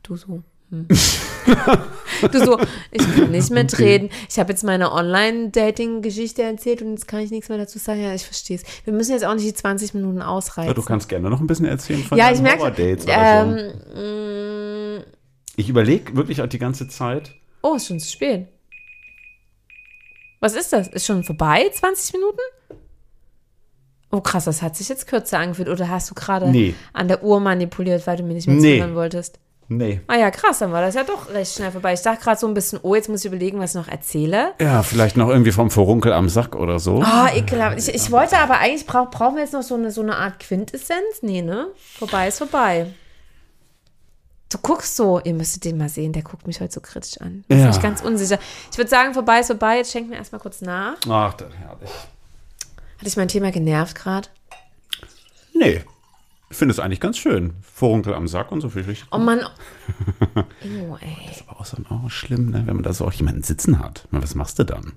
Du so. Hm. du so, ich kann nicht mehr treten. Ich habe jetzt meine Online-Dating-Geschichte erzählt und jetzt kann ich nichts mehr dazu sagen. Ja, ich verstehe es. Wir müssen jetzt auch nicht die 20 Minuten ausreizen. Ja, du kannst gerne noch ein bisschen erzählen von ja, deinen ich merke, Horror-Dates ähm, so. mh, Ich überlege wirklich auch die ganze Zeit. oh, ist schon zu spät. Was ist das? Ist schon vorbei? 20 Minuten? Oh krass, das hat sich jetzt kürzer angefühlt. Oder hast du gerade Nee. an der Uhr manipuliert, weil du mir nicht mehr Nee. zuhören wolltest? Nee. Ah ja, krass, dann war das ja doch recht schnell vorbei. Ich dachte gerade so ein bisschen, oh, jetzt muss ich überlegen, was ich noch erzähle. Ja, vielleicht noch irgendwie vom Vorunkel am Sack oder so. Ah, ekelhaft. Ich, ich wollte aber eigentlich, brauch, brauchen wir jetzt noch so eine, so eine Art Quintessenz? Nee, ne? Vorbei ist vorbei. Du guckst so, ihr müsstet den mal sehen, der guckt mich heute so kritisch an. Bin Ja. ich ganz unsicher. Ich würde sagen, vorbei ist vorbei. Jetzt schenk mir erstmal kurz nach. Ach, das herrlich. Hat dich mein Thema genervt gerade? Nee. Ich finde es eigentlich ganz schön. Vorunkel am Sack und so viel richtig. Oh Mann. Oh, ey. Aber auch so auch schlimm, ne? wenn man da so auch jemanden sitzen hat. Was machst du dann?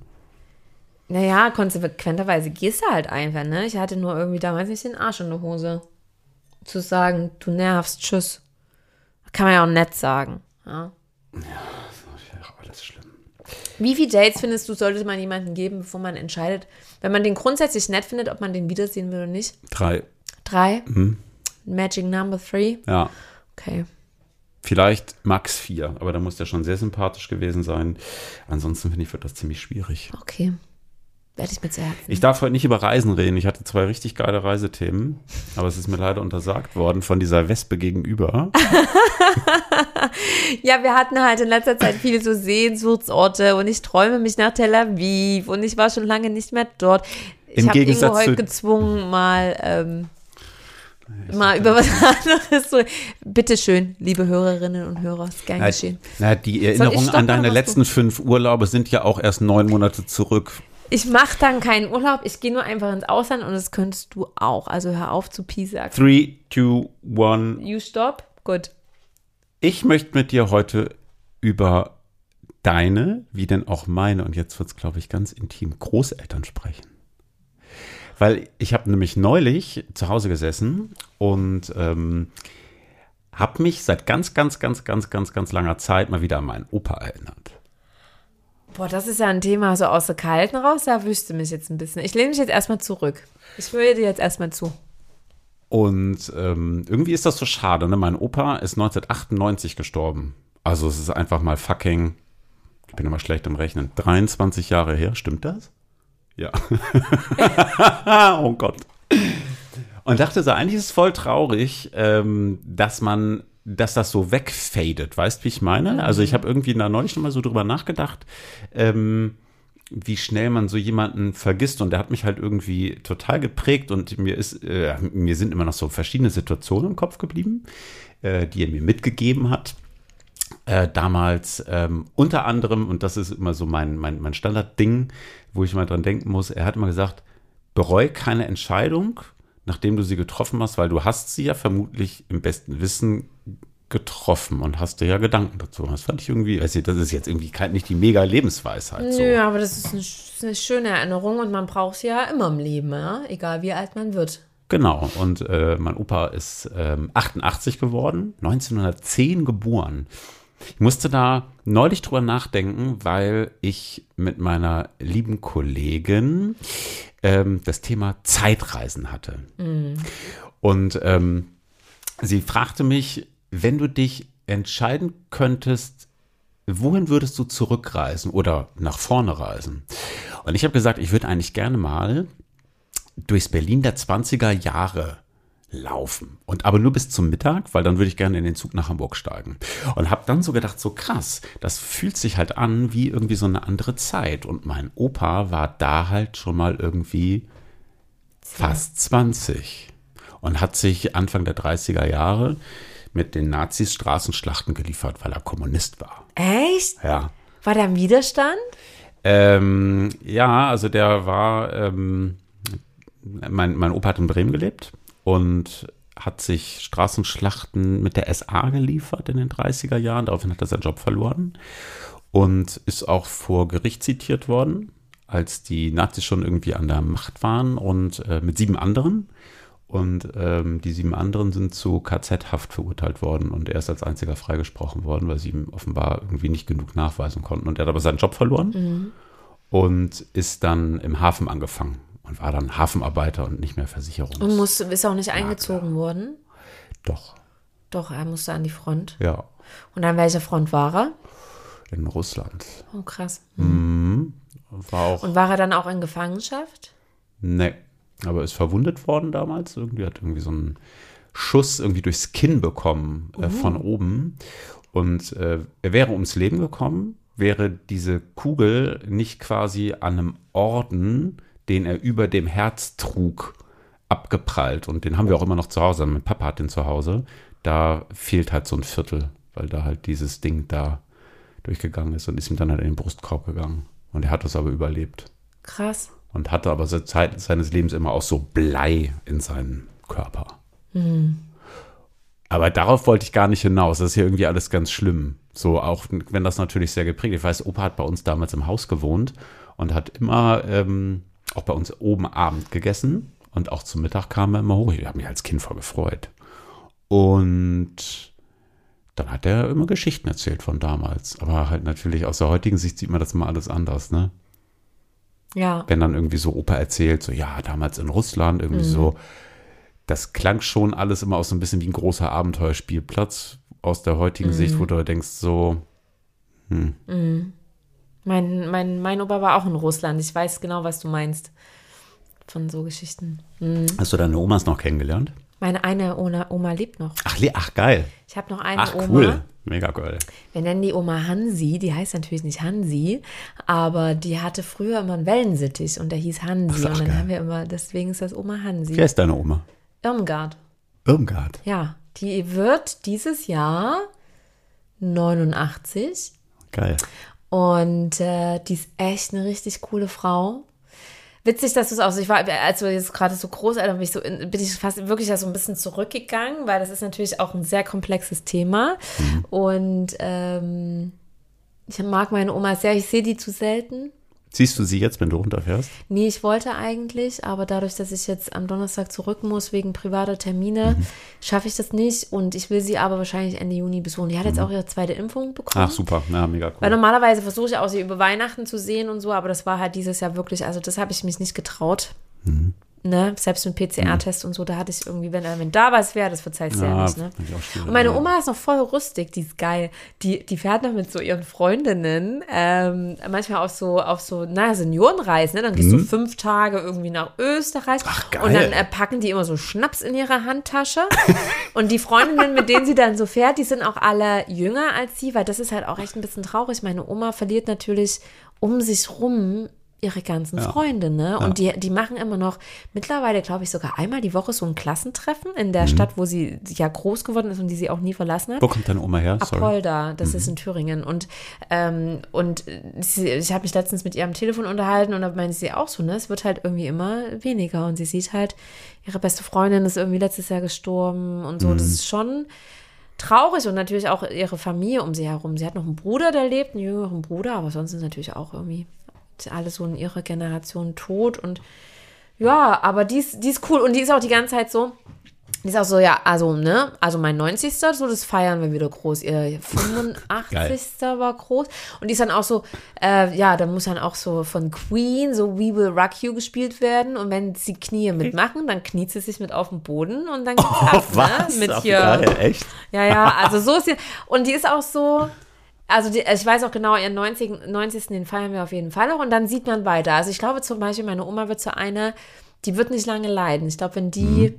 Naja, konsequenterweise gehst du halt einfach, ne? Ich hatte nur irgendwie damals nicht den Arsch in der Hose. Zu sagen, du nervst, tschüss. Kann man ja auch nett sagen. Ja. Ja, alles schlimm. Wie viele Dates findest du, sollte man jemanden geben, bevor man entscheidet, wenn man den grundsätzlich nett findet, ob man den wiedersehen will oder nicht? Drei. Drei? Magic Number Three? Ja. Okay. Vielleicht max vier, aber da muss der schon sehr sympathisch gewesen sein. Ansonsten finde ich, wird das ziemlich schwierig. Okay. Werde ich mir zu Herzen. Ich darf heute nicht über Reisen reden. Ich hatte zwei richtig geile Reisethemen, aber es ist mir leider untersagt worden von dieser Wespe gegenüber. Ja, wir hatten halt in letzter Zeit viele so Sehnsuchtsorte und ich träume mich nach Tel Aviv und ich war schon lange nicht mehr dort. Ich habe Ingo heute gezwungen, mal, ähm, mal über was anderes zu. Bitte schön, liebe Hörerinnen und Hörer, ist gern geschehen. Na, die Erinnerungen an deine letzten fünf Urlaube sind ja auch erst neun Monate zurück. Ich mache dann keinen Urlaub, ich gehe nur einfach ins Ausland und das könntest du auch. Also hör auf zu piesacken. Three, two, one. You stop? Gut. Ich möchte mit dir heute über deine, wie denn auch meine, und jetzt wird es, glaube ich, ganz intim, Großeltern sprechen. Weil ich habe nämlich neulich zu Hause gesessen und ähm, habe mich seit ganz, ganz, ganz, ganz, ganz, ganz langer Zeit mal wieder an meinen Opa erinnert. Boah, das ist ja ein Thema so aus der Kalten raus, da wüsste mich jetzt ein bisschen. Ich lehne mich jetzt erstmal zurück. Ich höre dir jetzt erstmal zu. Und ähm, irgendwie ist das so schade. Ne? Mein Opa ist 1998 gestorben. Also es ist einfach mal fucking, ich bin immer schlecht im Rechnen, 23 Jahre her. Stimmt das? Ja. oh Gott. Und dachte so, eigentlich ist es voll traurig, ähm, dass man, dass das so wegfadet. Weißt wie ich meine? Also ich habe irgendwie da neulich noch mal so drüber nachgedacht, ähm, wie schnell man so jemanden vergisst. Und der hat mich halt irgendwie total geprägt und mir ist, äh, mir sind immer noch so verschiedene Situationen im Kopf geblieben, äh, die er mir mitgegeben hat. Äh, damals ähm, unter anderem, und das ist immer so mein, mein, mein Standardding, wo ich mal dran denken muss, er hat immer gesagt, bereu keine Entscheidung, nachdem du sie getroffen hast, weil du hast sie ja vermutlich im besten Wissen getroffen und hast dir ja Gedanken dazu. Das fand ich irgendwie, weiß ich, das ist jetzt irgendwie nicht die mega Lebensweisheit. So. Nö, aber das ist eine, das ist eine schöne Erinnerung und man braucht sie ja immer im Leben, ja? egal wie alt man wird. Genau, und äh, mein Opa ist ähm, 88 geworden, 1910 geboren. Ich musste da neulich drüber nachdenken, weil ich mit meiner lieben Kollegin ähm, das Thema Zeitreisen hatte. Und ähm, sie fragte mich, wenn du dich entscheiden könntest, wohin würdest du zurückreisen oder nach vorne reisen? Und ich habe gesagt, ich würde eigentlich gerne mal durchs Berlin der 20er Jahre laufen. Und aber nur bis zum Mittag, weil dann würde ich gerne in den Zug nach Hamburg steigen. Und habe dann so gedacht, so krass, das fühlt sich halt an wie irgendwie so eine andere Zeit. Und mein Opa war da halt schon mal irgendwie fast 20 und hat sich Anfang der 30er Jahre mit den Nazis Straßenschlachten geliefert, weil er Kommunist war. Echt? Ja. War da ein Widerstand? Ähm, ja, also der war, ähm, mein, mein Opa hat in Bremen gelebt und hat sich Straßenschlachten mit der SA geliefert in den 30er Jahren. Daraufhin hat er seinen Job verloren und ist auch vor Gericht zitiert worden, als die Nazis schon irgendwie an der Macht waren und äh, mit sieben anderen. Und ähm, die sieben anderen sind zu KZ-Haft verurteilt worden und er ist als einziger freigesprochen worden, weil sie ihm offenbar irgendwie nicht genug nachweisen konnten. Und er hat aber seinen Job verloren Mhm. und ist dann im Hafen angefangen und war dann Hafenarbeiter und nicht mehr Versicherungs. Und muss, ist auch nicht eingezogen worden. Doch, Doch, er musste an die Front. ja, Und an welcher Front war er? in Russland. Oh, krass. Mhm. War auch, Und war er dann auch in Gefangenschaft? ne, aber ist verwundet worden damals. Irgendwie hat irgendwie so einen Schuss irgendwie durchs Kinn bekommen äh, von oben. Und äh, er wäre ums Leben gekommen, wäre diese Kugel nicht quasi an einem Orden, den er über dem Herz trug, abgeprallt. Und den haben wir auch immer noch zu Hause. Mein Papa hat den zu Hause. Da fehlt halt so ein Viertel, weil da halt dieses Ding da durchgegangen ist und ist ihm dann halt in den Brustkorb gegangen. Und er hat es aber überlebt. Krass. Und hatte aber seit Zeit seines Lebens immer auch so Blei in seinem Körper. Aber darauf wollte ich gar nicht hinaus. Das ist ja irgendwie alles ganz schlimm. So, auch wenn das natürlich sehr geprägt ist. Ich weiß, Opa hat bei uns damals im Haus gewohnt und hat immer ähm, auch bei uns oben Abend gegessen. Und auch zum Mittag kam er immer hoch. Ich habe mich als Kind voll gefreut. Und dann hat er immer Geschichten erzählt von damals. Aber halt natürlich aus der heutigen Sicht sieht man das mal alles anders, ne? Ja. wenn dann irgendwie so Opa erzählt, so ja, damals in Russland, irgendwie so, das klang schon alles immer aus so ein bisschen wie ein großer Abenteuerspielplatz aus der heutigen Sicht, wo du denkst, so, Mein, mein, mein Opa war auch in Russland. Ich weiß genau, was du meinst. Von so Geschichten. hast du deine Omas noch kennengelernt? Meine eine Oma, Oma lebt noch. Ach, ach geil. Ich habe noch eine Ach, Oma. cool. Mega geil. Wir nennen die Oma Hansi. Die heißt natürlich nicht Hansi, aber die hatte früher immer einen Wellensittich und der hieß Hansi. Ach, und dann geil. haben wir immer, deswegen ist das Oma Hansi. Wer ist deine Oma? Irmgard. Irmgard. Ja, die wird dieses Jahr 89 Geil. Und äh, die ist echt eine richtig coole Frau. Witzig, dass du es auch so, ich war, als du jetzt gerade so groß, bin ich so, in, bin ich fast wirklich so ein bisschen zurückgegangen, weil das ist natürlich auch ein sehr komplexes Thema. Und ähm, ich mag meine Oma sehr, ich sehe die zu selten. Siehst du sie jetzt, wenn du runterfährst? Nee, ich wollte eigentlich, aber dadurch, dass ich jetzt am Donnerstag zurück muss wegen privater Termine, schaffe ich das nicht. Und ich will sie aber wahrscheinlich Ende Juni besuchen. Die hat jetzt auch ihre zweite Impfung bekommen. Ach, super. Ja, mega Weil cool. normalerweise versuche ich auch sie über Weihnachten zu sehen und so, aber das war halt dieses Jahr wirklich, also das habe ich mich nicht getraut. Mhm. Ne? Selbst mit PCR-Test und so, da hatte ich irgendwie, wenn, wenn da was wäre, das verzeihst du ja, Ja, nicht. Ne? Und meine. Oma ist noch voll rüstig, die ist geil. Die, die fährt noch mit so ihren Freundinnen, ähm, manchmal auf so, auf so, naja, Seniorenreisen, ne? Dann gehst du fünf Tage irgendwie nach Österreich. Mhm. Ach, geil. Und dann äh, packen die immer so Schnaps in ihre Handtasche. und die Freundinnen, mit denen sie dann so fährt, die sind auch alle jünger als sie, weil das ist halt auch echt ein bisschen traurig. Meine Oma verliert natürlich um sich rum ihre ganzen Freunde, ne? Und die, die machen immer noch mittlerweile, glaube ich, sogar einmal die Woche so ein Klassentreffen in der Stadt, wo sie ja groß geworden ist und die sie auch nie verlassen hat. Wo kommt deine Oma her? Sorry. Apolda, das ist in Thüringen. Und, ähm, und sie, ich habe mich letztens mit ihr am Telefon unterhalten und da meinte sie auch so, ne, es wird halt irgendwie immer weniger. Und sie sieht halt, ihre beste Freundin ist irgendwie letztes Jahr gestorben und so. Das ist schon traurig und natürlich auch ihre Familie um sie herum. Sie hat noch einen Bruder, der lebt, einen jüngeren Bruder, aber sonst sind natürlich auch irgendwie alle so in ihrer Generation tot. Und ja, aber die ist, die ist cool und die ist auch die ganze Zeit so. Die ist auch so, ja, also, ne, also mein 90. so, das feiern wir wieder groß. Ihr 85. war groß. Und die ist dann auch so, äh, ja, da muss dann auch so von Queen so We Will Rock You gespielt werden. Und wenn sie Knie mitmachen, dann kniet sie sich mit auf den Boden und dann geht's Oh, ab, was? ne? Mit Ach, hier. geil, echt? Ja, ja, also so ist sie. Und die ist auch so, also die, ich weiß auch genau, ihren 90. 90. den feiern wir auf jeden Fall noch und dann sieht man weiter. Also ich glaube zum Beispiel, meine Oma wird so eine, die wird nicht lange leiden. Ich glaube, wenn die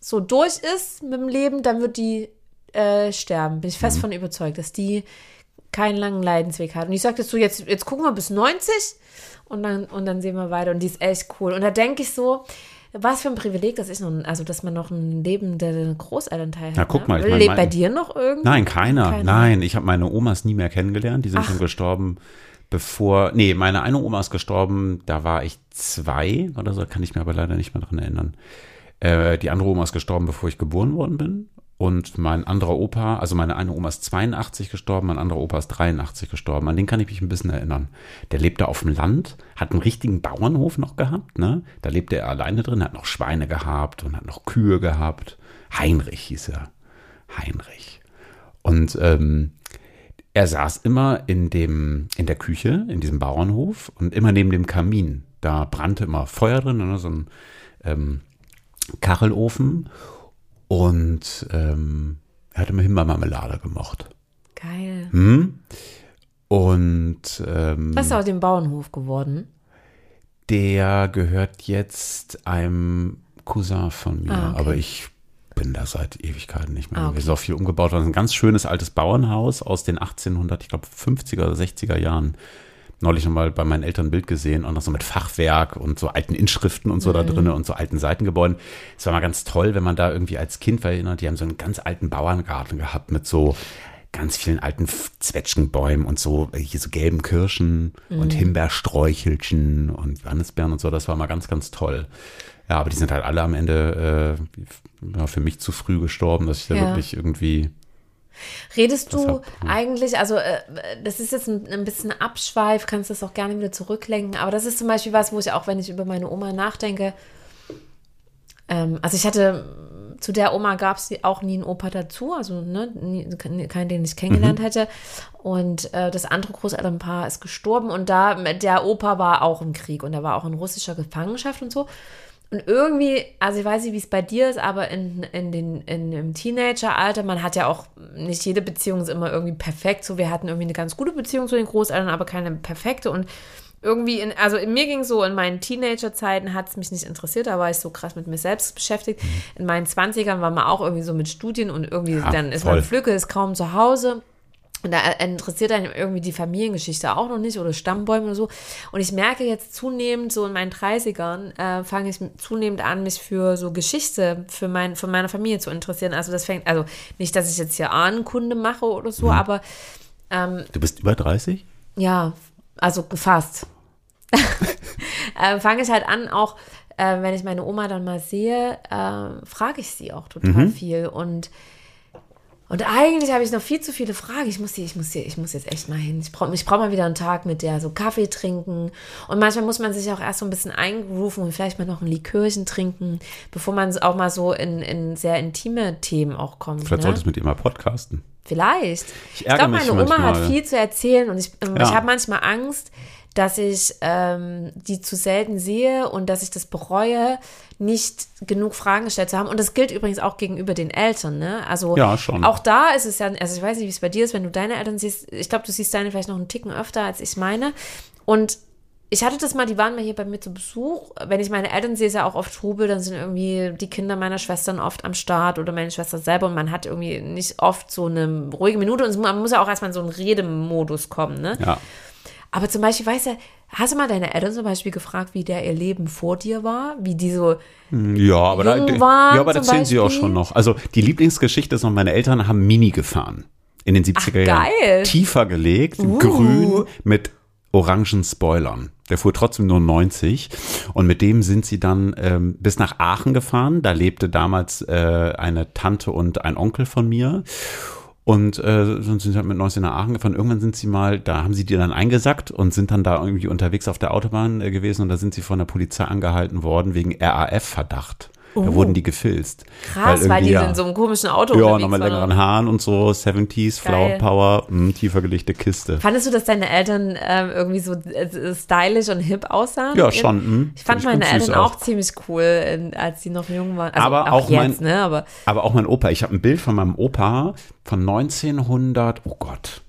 so durch ist mit dem Leben, dann wird die äh, sterben. Bin ich fest von überzeugt, dass die keinen langen Leidensweg hat. Und ich sagte so, jetzt, jetzt gucken wir bis 90 und dann, und dann sehen wir weiter. Und die ist echt cool. Und da denke ich so, was für ein Privileg, dass ich noch, ein- also dass man noch ein Leben der Großelternteil hat. Ja, guck ne? mal, ich mein, Lebt mein- bei dir noch irgend? Nein, keiner. Keiner. Nein, ich habe meine Omas nie mehr kennengelernt. Die sind schon gestorben, bevor. Nee, meine eine Oma ist gestorben, da war ich zwei oder so, kann ich mir aber leider nicht mehr dran erinnern. Äh, die andere Oma ist gestorben, bevor ich geboren worden bin. Und mein anderer Opa, also meine eine Oma ist 82 gestorben, mein anderer Opa ist 83 gestorben. An den kann ich mich ein bisschen erinnern. Der lebte auf dem Land, hat einen richtigen Bauernhof noch gehabt. Ne? Da lebte er alleine drin, hat noch Schweine gehabt und hat noch Kühe gehabt. Heinrich hieß er. Heinrich. Und ähm, er saß immer in, dem, in der Küche, in diesem Bauernhof und immer neben dem Kamin. Da brannte immer Feuer drin, ne? so ein ähm, Kachelofen. Und ähm, er hat immer Himbeermarmelade gemocht. Geil. Hm? Und ähm, Was ist aus dem Bauernhof geworden? der gehört jetzt einem Cousin von mir, Ah, okay. aber ich bin da seit Ewigkeiten nicht mehr. Ah, okay. Wir sind auch viel umgebaut worden. Ein ganz schönes altes Bauernhaus aus den 1800, ich glaube 50er oder 60er Jahren. Neulich nochmal bei meinen Eltern ein Bild gesehen und noch so mit Fachwerk und so alten Inschriften und so Mhm. da drinnen und so alten Seitengebäuden. Es war mal ganz toll, wenn man da irgendwie als Kind erinnert, die haben so einen ganz alten Bauerngarten gehabt mit so ganz vielen alten Zwetschgenbäumen und so, äh, hier so gelben Kirschen und Himbeersträuchelchen und Johannisbeeren und so. Das war mal ganz, ganz toll. Ja, aber die sind halt alle am Ende äh, für mich zu früh gestorben, dass ich da Ja. wirklich irgendwie. Redest du hm. eigentlich, also äh, das ist jetzt ein, ein bisschen Abschweif, kannst das auch gerne wieder zurücklenken, aber das ist zum Beispiel was, wo ich auch, wenn ich über meine Oma nachdenke, ähm, also ich hatte, zu der Oma gab es auch nie einen Opa dazu, also ne, nie, keinen, den ich kennengelernt hätte. Und äh, das andere Großelternpaar ist gestorben und da, der Opa war auch im Krieg und er war auch in russischer Gefangenschaft und so. Und irgendwie, also ich weiß nicht, wie es bei dir ist, aber in, in den, in, im Teenageralter, man hat ja auch, nicht jede Beziehung ist immer irgendwie perfekt. So, wir hatten irgendwie eine ganz gute Beziehung zu den Großeltern, aber keine perfekte. Und irgendwie, in, also in mir ging so, in meinen Teenagerzeiten hat es mich nicht interessiert, da war ich so krass mit mir selbst beschäftigt. In meinen 20ern war man auch irgendwie so mit Studien und irgendwie, Ja, dann ist voll. man Flücke, ist kaum zu Hause. Und da interessiert einen irgendwie die Familiengeschichte auch noch nicht oder Stammbäume oder so. Und ich merke jetzt zunehmend, so in meinen 30ern, äh, fange ich zunehmend an, mich für so Geschichte für mein, von meiner Familie zu interessieren. Also das fängt, also nicht, dass ich jetzt hier Ahnenkunde mache oder so, aber ähm, Du bist über 30? ja, also gefasst. äh, fange ich halt an, auch äh, wenn ich meine Oma dann mal sehe, äh, frage ich sie auch total viel. Und, und eigentlich habe ich noch viel zu viele Fragen. Ich muss, die, ich muss, die, ich muss jetzt echt mal hin. Ich brauche ich brauch mal wieder einen Tag mit der so Kaffee trinken. Und manchmal muss man sich auch erst so ein bisschen eingrooven und vielleicht mal noch ein Likörchen trinken, bevor man auch mal so in, in sehr intime Themen auch kommt. Vielleicht ne? solltest du mit ihr mal podcasten. Vielleicht. Ich Ich, glaube, meine Oma hat manchmal. viel zu erzählen und ich, ähm, Ja. ich habe manchmal Angst, dass ich ähm, die zu selten sehe und dass ich das bereue, nicht genug Fragen gestellt zu haben. Und das gilt übrigens auch gegenüber den Eltern. Ne? Also Ja, schon. auch da ist es ja, also ich weiß nicht, wie es bei dir ist, wenn du deine Eltern siehst. Ich glaube, du siehst deine vielleicht noch einen Ticken öfter als ich meine. Und ich hatte das mal, die waren mal hier bei mir zu Besuch. Wenn ich meine Eltern sehe, ist ja auch oft Trubel, dann sind irgendwie die Kinder meiner Schwestern oft am Start oder meine Schwester selber und man hat irgendwie nicht oft so eine ruhige Minute und man muss ja auch erstmal in so einen Redemodus kommen, ne? Ja. Aber zum Beispiel, weißt du, hast du mal deine Eltern zum Beispiel gefragt, wie der ihr Leben vor dir war? Wie die so, Ja, aber da, waren ja, aber da zählen sie auch schon noch. Also die Lieblingsgeschichte ist noch, meine Eltern haben Mini gefahren. In den 70er Jahren. geil. Uh. Tiefer gelegt, grün mit orangen Spoilern. Der fuhr trotzdem nur 90 und mit dem sind sie dann ähm, bis nach Aachen gefahren. Da lebte damals äh, eine Tante und ein Onkel von mir. Und äh, dann sind sie halt mit 19 nach Aachen gefahren. Irgendwann sind sie mal, da haben sie die dann eingesackt und sind dann da irgendwie unterwegs auf der Autobahn äh, gewesen und da sind sie von der Polizei angehalten worden wegen RAF-Verdacht. Da wurden die gefilzt. Oh. krass, weil, irgendwie, die ja, in so einem komischen Auto Ja, nochmal waren. längeren Haaren und so, 70s, Flower. Power, mh, tiefer gelegte Kiste. Fandest du, dass deine Eltern ähm, irgendwie so äh, stylisch und hip aussahen? Ja, schon. mh. Ich fand Find meine Eltern auch ziemlich cool, in, als sie noch jung waren. Also Aber auch, auch jetzt, mein- ne? Aber Aber auch mein Opa, ich habe ein Bild von meinem Opa von 1900, oh Gott,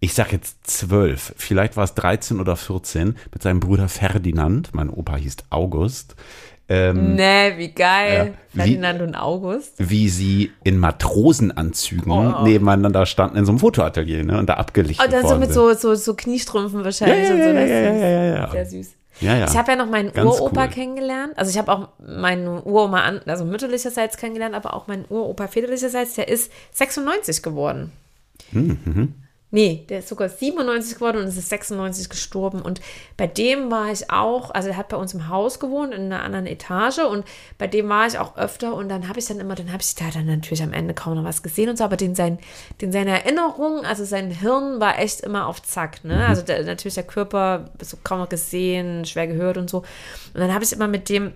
ich sag jetzt 12, vielleicht war es 13 oder 14, mit seinem Bruder Ferdinand, mein Opa hieß August, ähm, ne, wie geil. Ja, wie- Ferdinand und August. wie sie in Matrosenanzügen nebeneinander standen in so einem Fotoatelier ne, und da abgelichtet Und dann so mit so, so, so Kniestrümpfen ja, wahrscheinlich ja, und so. ja, ja, ja, ja, ja. Sehr süß. Ja, ja. Ich habe ja noch meinen Ganz Uropa cool. kennengelernt. Also ich habe auch meinen Uroma, an, also mütterlicherseits kennengelernt, aber auch meinen Uropa väterlicherseits, der ist 96 geworden. Hm, mhm. Nee, der ist sogar 97 geworden und es ist 96 gestorben. Und bei dem war ich auch, also er hat bei uns im Haus gewohnt, in einer anderen Etage. Und bei dem war ich auch öfter. Und dann habe ich dann immer, dann habe ich da dann natürlich am Ende kaum noch was gesehen und so. Aber den sein, den seine Erinnerung, also sein Hirn war echt immer auf Zack. Ne? Also der, natürlich der Körper, so kaum noch gesehen, schwer gehört und so. Und dann habe ich immer mit dem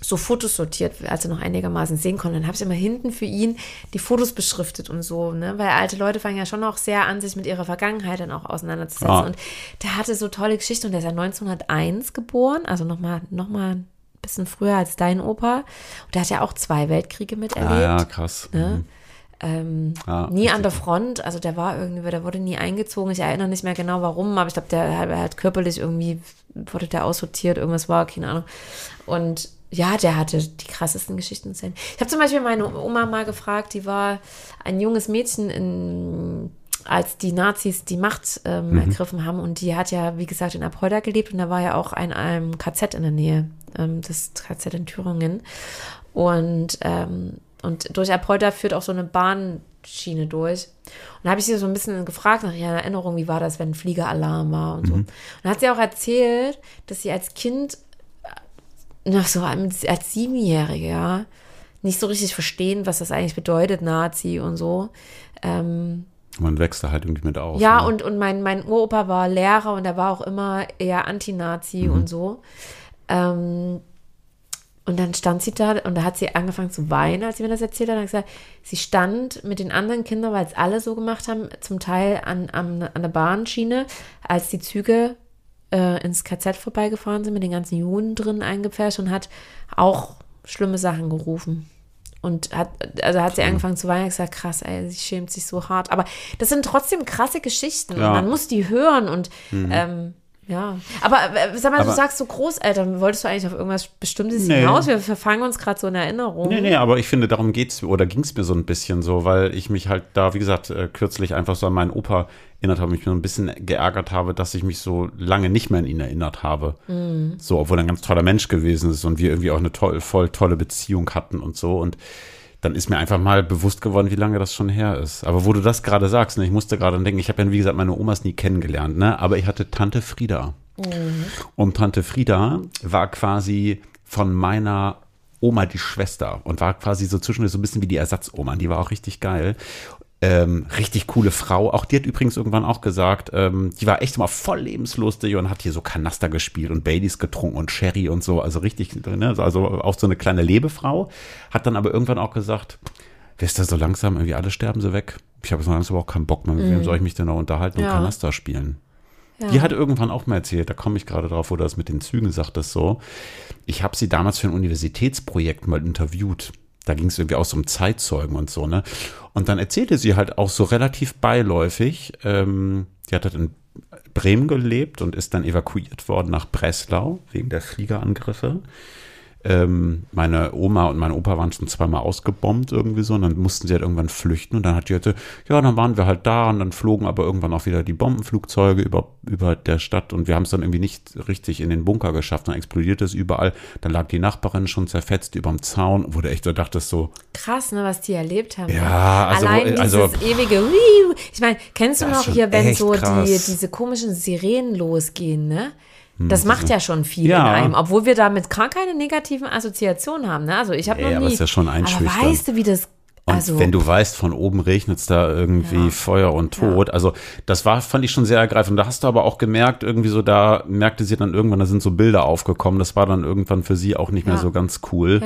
so Fotos sortiert, als er noch einigermaßen sehen konnte. Dann habe ich immer hinten für ihn die Fotos beschriftet und so, ne? Weil alte Leute fangen ja schon auch sehr an, sich mit ihrer Vergangenheit dann auch auseinanderzusetzen. Ja. Und der hatte so tolle Geschichten und der ist ja 1901 geboren, also nochmal noch mal ein bisschen früher als dein Opa. Und der hat ja auch zwei Weltkriege miterlebt. Ah, ja, krass. Ne? Mhm. Ähm, Ja, nie an der Front, also der war irgendwie, der wurde nie eingezogen. Ich erinnere nicht mehr genau warum, aber ich glaube, der, hat- hat körperlich irgendwie, wurde der aussortiert, irgendwas war, keine Ahnung. Und ja, der hatte die krassesten Geschichten. zu erzählen. Ich habe zum Beispiel meine Oma mal gefragt, die war ein junges Mädchen in als die Nazis die Macht ähm, Mhm. ergriffen haben und die hat ja, wie gesagt, in Apolda gelebt und da war ja auch ein, ein KZ in der Nähe, ähm, das KZ in Thüringen. Und, ähm, und durch Apolda führt auch so eine Bahnschiene durch. Und da habe ich sie so ein bisschen gefragt nach ihrer Erinnerung, wie war das, wenn ein Fliegeralarm war und so. Und dann hat sie auch erzählt, dass sie als Kind, noch so als als Siebenjährige, ja, nicht so richtig verstehen, was das eigentlich bedeutet, Nazi und so. Ähm, Man wächst da halt irgendwie mit auf. ja, ne? und, und mein, mein Uropa war Lehrer und er war auch immer eher Anti-Nazi Mhm. und so. Ähm, und dann stand sie da und da hat sie angefangen zu weinen, als sie mir das erzählt hat. Und hat gesagt, sie stand mit den anderen Kindern, weil es alle so gemacht haben, zum Teil an, an, an der Bahnschiene, als die Züge äh, ins KZ vorbeigefahren sind, mit den ganzen Juden drin eingepfercht und hat auch schlimme Sachen gerufen. Und hat, also hat sie angefangen zu weinen und gesagt, krass, ey, sie schämt sich so hart. Aber das sind trotzdem krasse Geschichten Ja. und man muss die hören und ähm, ja. Aber äh, sag mal, du Aber- sagst so Großeltern, wolltest du eigentlich auf irgendwas Bestimmtes Nee. hinaus? Wir verfangen uns gerade so in Erinnerung. Nee, nee, aber ich finde, darum geht's oder ging es mir so ein bisschen so, weil ich mich halt da, wie gesagt, äh, kürzlich einfach so an meinen Opa erinnert habe, mich so ein bisschen geärgert habe, dass ich mich so lange nicht mehr an ihn erinnert habe. So, obwohl er ein ganz toller Mensch gewesen ist und wir irgendwie auch eine toll, voll tolle Beziehung hatten und so. Und dann ist mir einfach mal bewusst geworden, wie lange das schon her ist. Aber wo du das gerade sagst, ne, ich musste gerade denken, ich habe ja, wie gesagt, meine Omas nie kennengelernt, ne? aber ich hatte Tante Frieda. Und Tante Frieda war quasi von meiner Oma die Schwester und war quasi so zwischendurch so ein bisschen wie die Ersatzoma. Die war auch richtig geil. Ähm, richtig coole Frau. Auch die hat übrigens irgendwann auch gesagt, ähm, die war echt immer voll lebenslustig und hat hier so Kanaster gespielt und Baileys getrunken und Sherry und so. Also richtig, ne? also auch so eine kleine Lebefrau. Hat dann aber irgendwann auch gesagt, wisst ihr, so langsam, irgendwie alle sterben sie weg. Ich habe so langsam auch keinen Bock mehr. Mit wem soll ich mich denn noch unterhalten und Ja. Kanaster spielen? Ja. Die hat irgendwann auch mal erzählt, da komme ich gerade drauf, wo du das mit den Zügen sagtest so. Ich habe sie damals für ein Universitätsprojekt mal interviewt. Da ging es irgendwie auch so um Zeitzeugen und so, ne? Und dann erzählte sie halt auch so relativ beiläufig, ähm, die hat halt in Bremen gelebt und ist dann evakuiert worden nach Breslau wegen der Fliegerangriffe. Ähm, meine Oma und mein Opa waren schon zweimal ausgebombt irgendwie so und dann mussten sie halt irgendwann flüchten und dann hat die halt, so, ja, dann waren wir halt da und dann flogen aber irgendwann auch wieder die Bombenflugzeuge über, über der Stadt und wir haben es dann irgendwie nicht richtig in den Bunker geschafft, dann explodierte es überall, dann lag die Nachbarin schon zerfetzt überm Zaun, wo du echt so dachtest so, Krass, ne, was die erlebt haben. Ja, also- Allein dieses also- ewige. Ich meine, kennst du noch hier, wenn so die, diese komischen Sirenen losgehen, ne? Das macht ja schon viel Ja. in einem, obwohl wir damit gar keine negativen Assoziationen haben. Ne? Also ich habe Ja, noch aber nie. ist ja schon aber einschüchternd. weißt du, wie das? Und Also wenn du weißt, von oben regnet es da irgendwie Ja. Feuer und Tod. Also das war, fand ich schon sehr ergreifend. Da hast du aber auch gemerkt, irgendwie so, da merkte sie dann irgendwann, da sind so Bilder aufgekommen. Das war dann irgendwann für sie auch nicht mehr Ja. so ganz cool.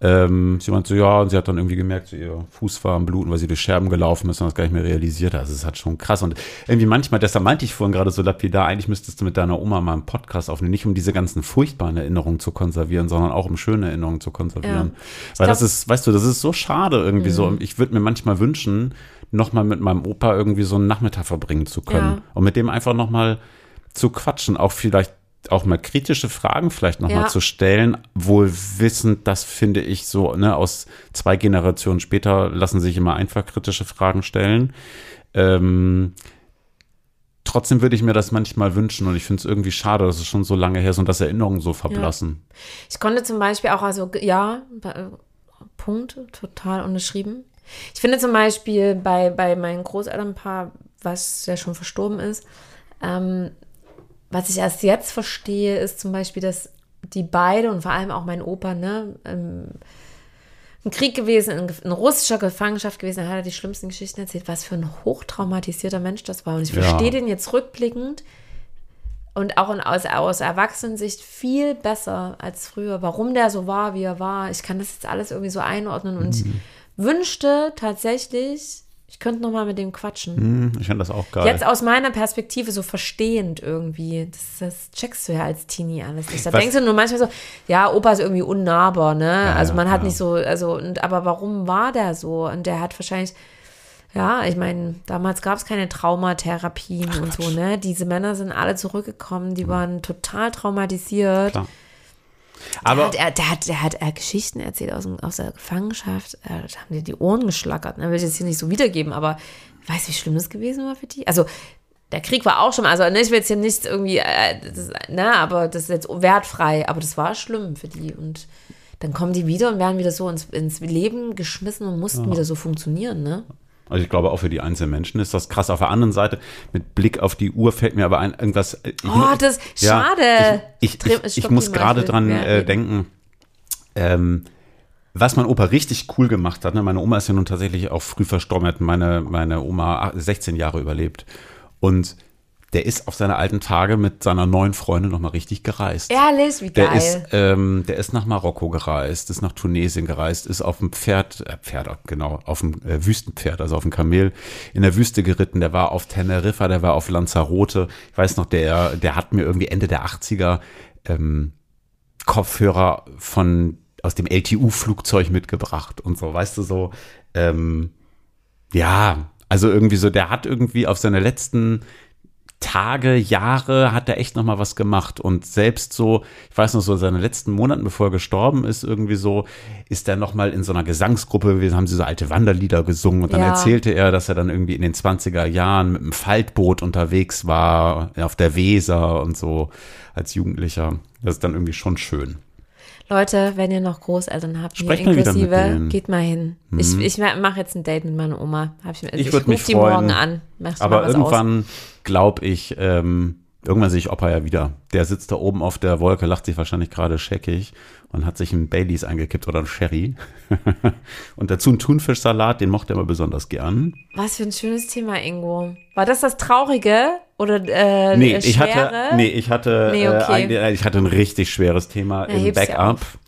Ja, Ähm, sie meinte so, ja, und sie hat dann irgendwie gemerkt, so, ihr Fuß war am Bluten, weil sie durch Scherben gelaufen ist und das gar nicht mehr realisiert hat. Also es hat schon krass. Und irgendwie manchmal, deshalb meinte ich vorhin gerade so lapidar, eigentlich müsstest du mit deiner Oma mal einen Podcast aufnehmen, nicht um diese ganzen furchtbaren Erinnerungen zu konservieren, sondern auch um schöne Erinnerungen zu konservieren. Weil das glaub- ist, weißt du, das ist so schade irgendwie so. Und ich würde mir manchmal wünschen, nochmal mit meinem Opa irgendwie so einen Nachmittag verbringen zu können. Ja. Und mit dem einfach nochmal zu quatschen, auch vielleicht auch mal kritische Fragen vielleicht nochmal Ja. zu stellen, wohl wissend, das finde ich so, ne, aus zwei Generationen später lassen sich immer einfach kritische Fragen stellen. Ähm, trotzdem würde ich mir das manchmal wünschen und ich finde es irgendwie schade, dass es schon so lange her ist und dass Erinnerungen so verblassen. ich konnte zum Beispiel auch, also ja, bei- Punkt, total unterschrieben. Ich finde zum Beispiel bei, bei meinen Großelternpaar was ja schon verstorben ist. Ähm, was ich erst jetzt verstehe, ist zum Beispiel, dass die beide und vor allem auch mein Opa, ne, ähm, ein Krieg gewesen, in, in russischer Gefangenschaft gewesen, da hat er die schlimmsten Geschichten erzählt, was für ein hochtraumatisierter Mensch das war. Und ich Ja. verstehe den jetzt rückblickend und auch in, aus, aus Erwachsenensicht viel besser als früher, warum der so war, wie er war. Ich kann das jetzt alles irgendwie so einordnen und ich wünschte tatsächlich, ich könnte noch mal mit dem quatschen. Hm, ich finde das auch geil. Jetzt aus meiner Perspektive so verstehend irgendwie. Das, das checkst du ja als Teenie alles nicht. Da Was- denkst du nur manchmal so, ja, Opa ist irgendwie unnahbar, ne? also ja, man hat ja. nicht so, also, und, aber warum war der so? Und der hat wahrscheinlich, ja, ich meine, damals gab es keine Traumatherapien und so, ne? Diese Männer sind alle zurückgekommen, die waren total traumatisiert. Klar. Der Aber hat, er, der hat, der hat äh, Geschichten erzählt aus, dem, aus der Gefangenschaft. Äh, da haben dir die Ohren geschlackert. Ne? Will ich jetzt hier nicht so wiedergeben, aber weißt du, wie schlimm das gewesen war für die? Also, der Krieg war auch schon, also ne, ich will jetzt hier nicht irgendwie, äh, das, ne, aber das ist jetzt wertfrei, aber das war schlimm für die. Und dann kommen die wieder und werden wieder so ins, ins Leben geschmissen und mussten wieder so funktionieren, ne? Also ich glaube, auch für die einzelnen Menschen ist das krass. Auf der anderen Seite, mit Blick auf die Uhr fällt mir aber ein, irgendwas. Ich, Oh, das- schade. Ich, ich, ich, ich muss gerade dran mehr äh, denken, ähm, was mein Opa richtig cool gemacht hat. Ne? Meine Oma ist ja nun tatsächlich auch früh verstorben, hat meine, meine Oma 16 Jahre überlebt. Und der ist auf seine alten Tage mit seiner neuen Freundin nochmal richtig gereist. Ehrlich, wie Der geil. ist, ähm, der ist nach Marokko gereist, ist nach Tunesien gereist, ist auf dem Pferd, äh, Pferd, genau, auf dem äh, Wüstenpferd, also auf dem Kamel in der Wüste geritten. Der war auf Teneriffa, der war auf Lanzarote. Ich weiß noch, der, der hat mir irgendwie Ende der 80er ähm, Kopfhörer von aus dem LTU-Flugzeug mitgebracht und so, weißt du so. Ähm, ja, also irgendwie so, der hat irgendwie auf seine letzten Tage, Jahre hat er echt noch mal was gemacht und selbst so, ich weiß noch so, seine letzten Monaten, bevor er gestorben ist, irgendwie so, ist er noch mal in so einer Gesangsgruppe, wir haben sie so alte Wanderlieder gesungen und dann Ja. erzählte er, dass er dann irgendwie in den 20er Jahren mit einem Faltboot unterwegs war, auf der Weser und so als Jugendlicher. Das ist dann irgendwie schon schön. Leute, wenn ihr noch Großeltern habt, mal wieder mit inklusive. Mhm. geht mal hin. Ich, ich mache jetzt ein Date mit meiner Oma. Hab ich also Ich ich würd ruf mich die morgen an. Machst du Aber mal was Aus. Glaube ich, ähm, irgendwann sehe ich Opa ja wieder. Der sitzt da oben auf der Wolke, lacht sich wahrscheinlich gerade scheckig und hat sich einen Baileys eingekippt oder einen Sherry. und dazu einen Thunfischsalat, den mochte er immer besonders gern. Was für ein schönes Thema, Ingo. War das das Traurige oder äh, Nee, ich hatte, nee, ich hatte, Nee, äh, okay. äh, ich hatte ein richtig schweres Thema Na, im ja Backup. auf.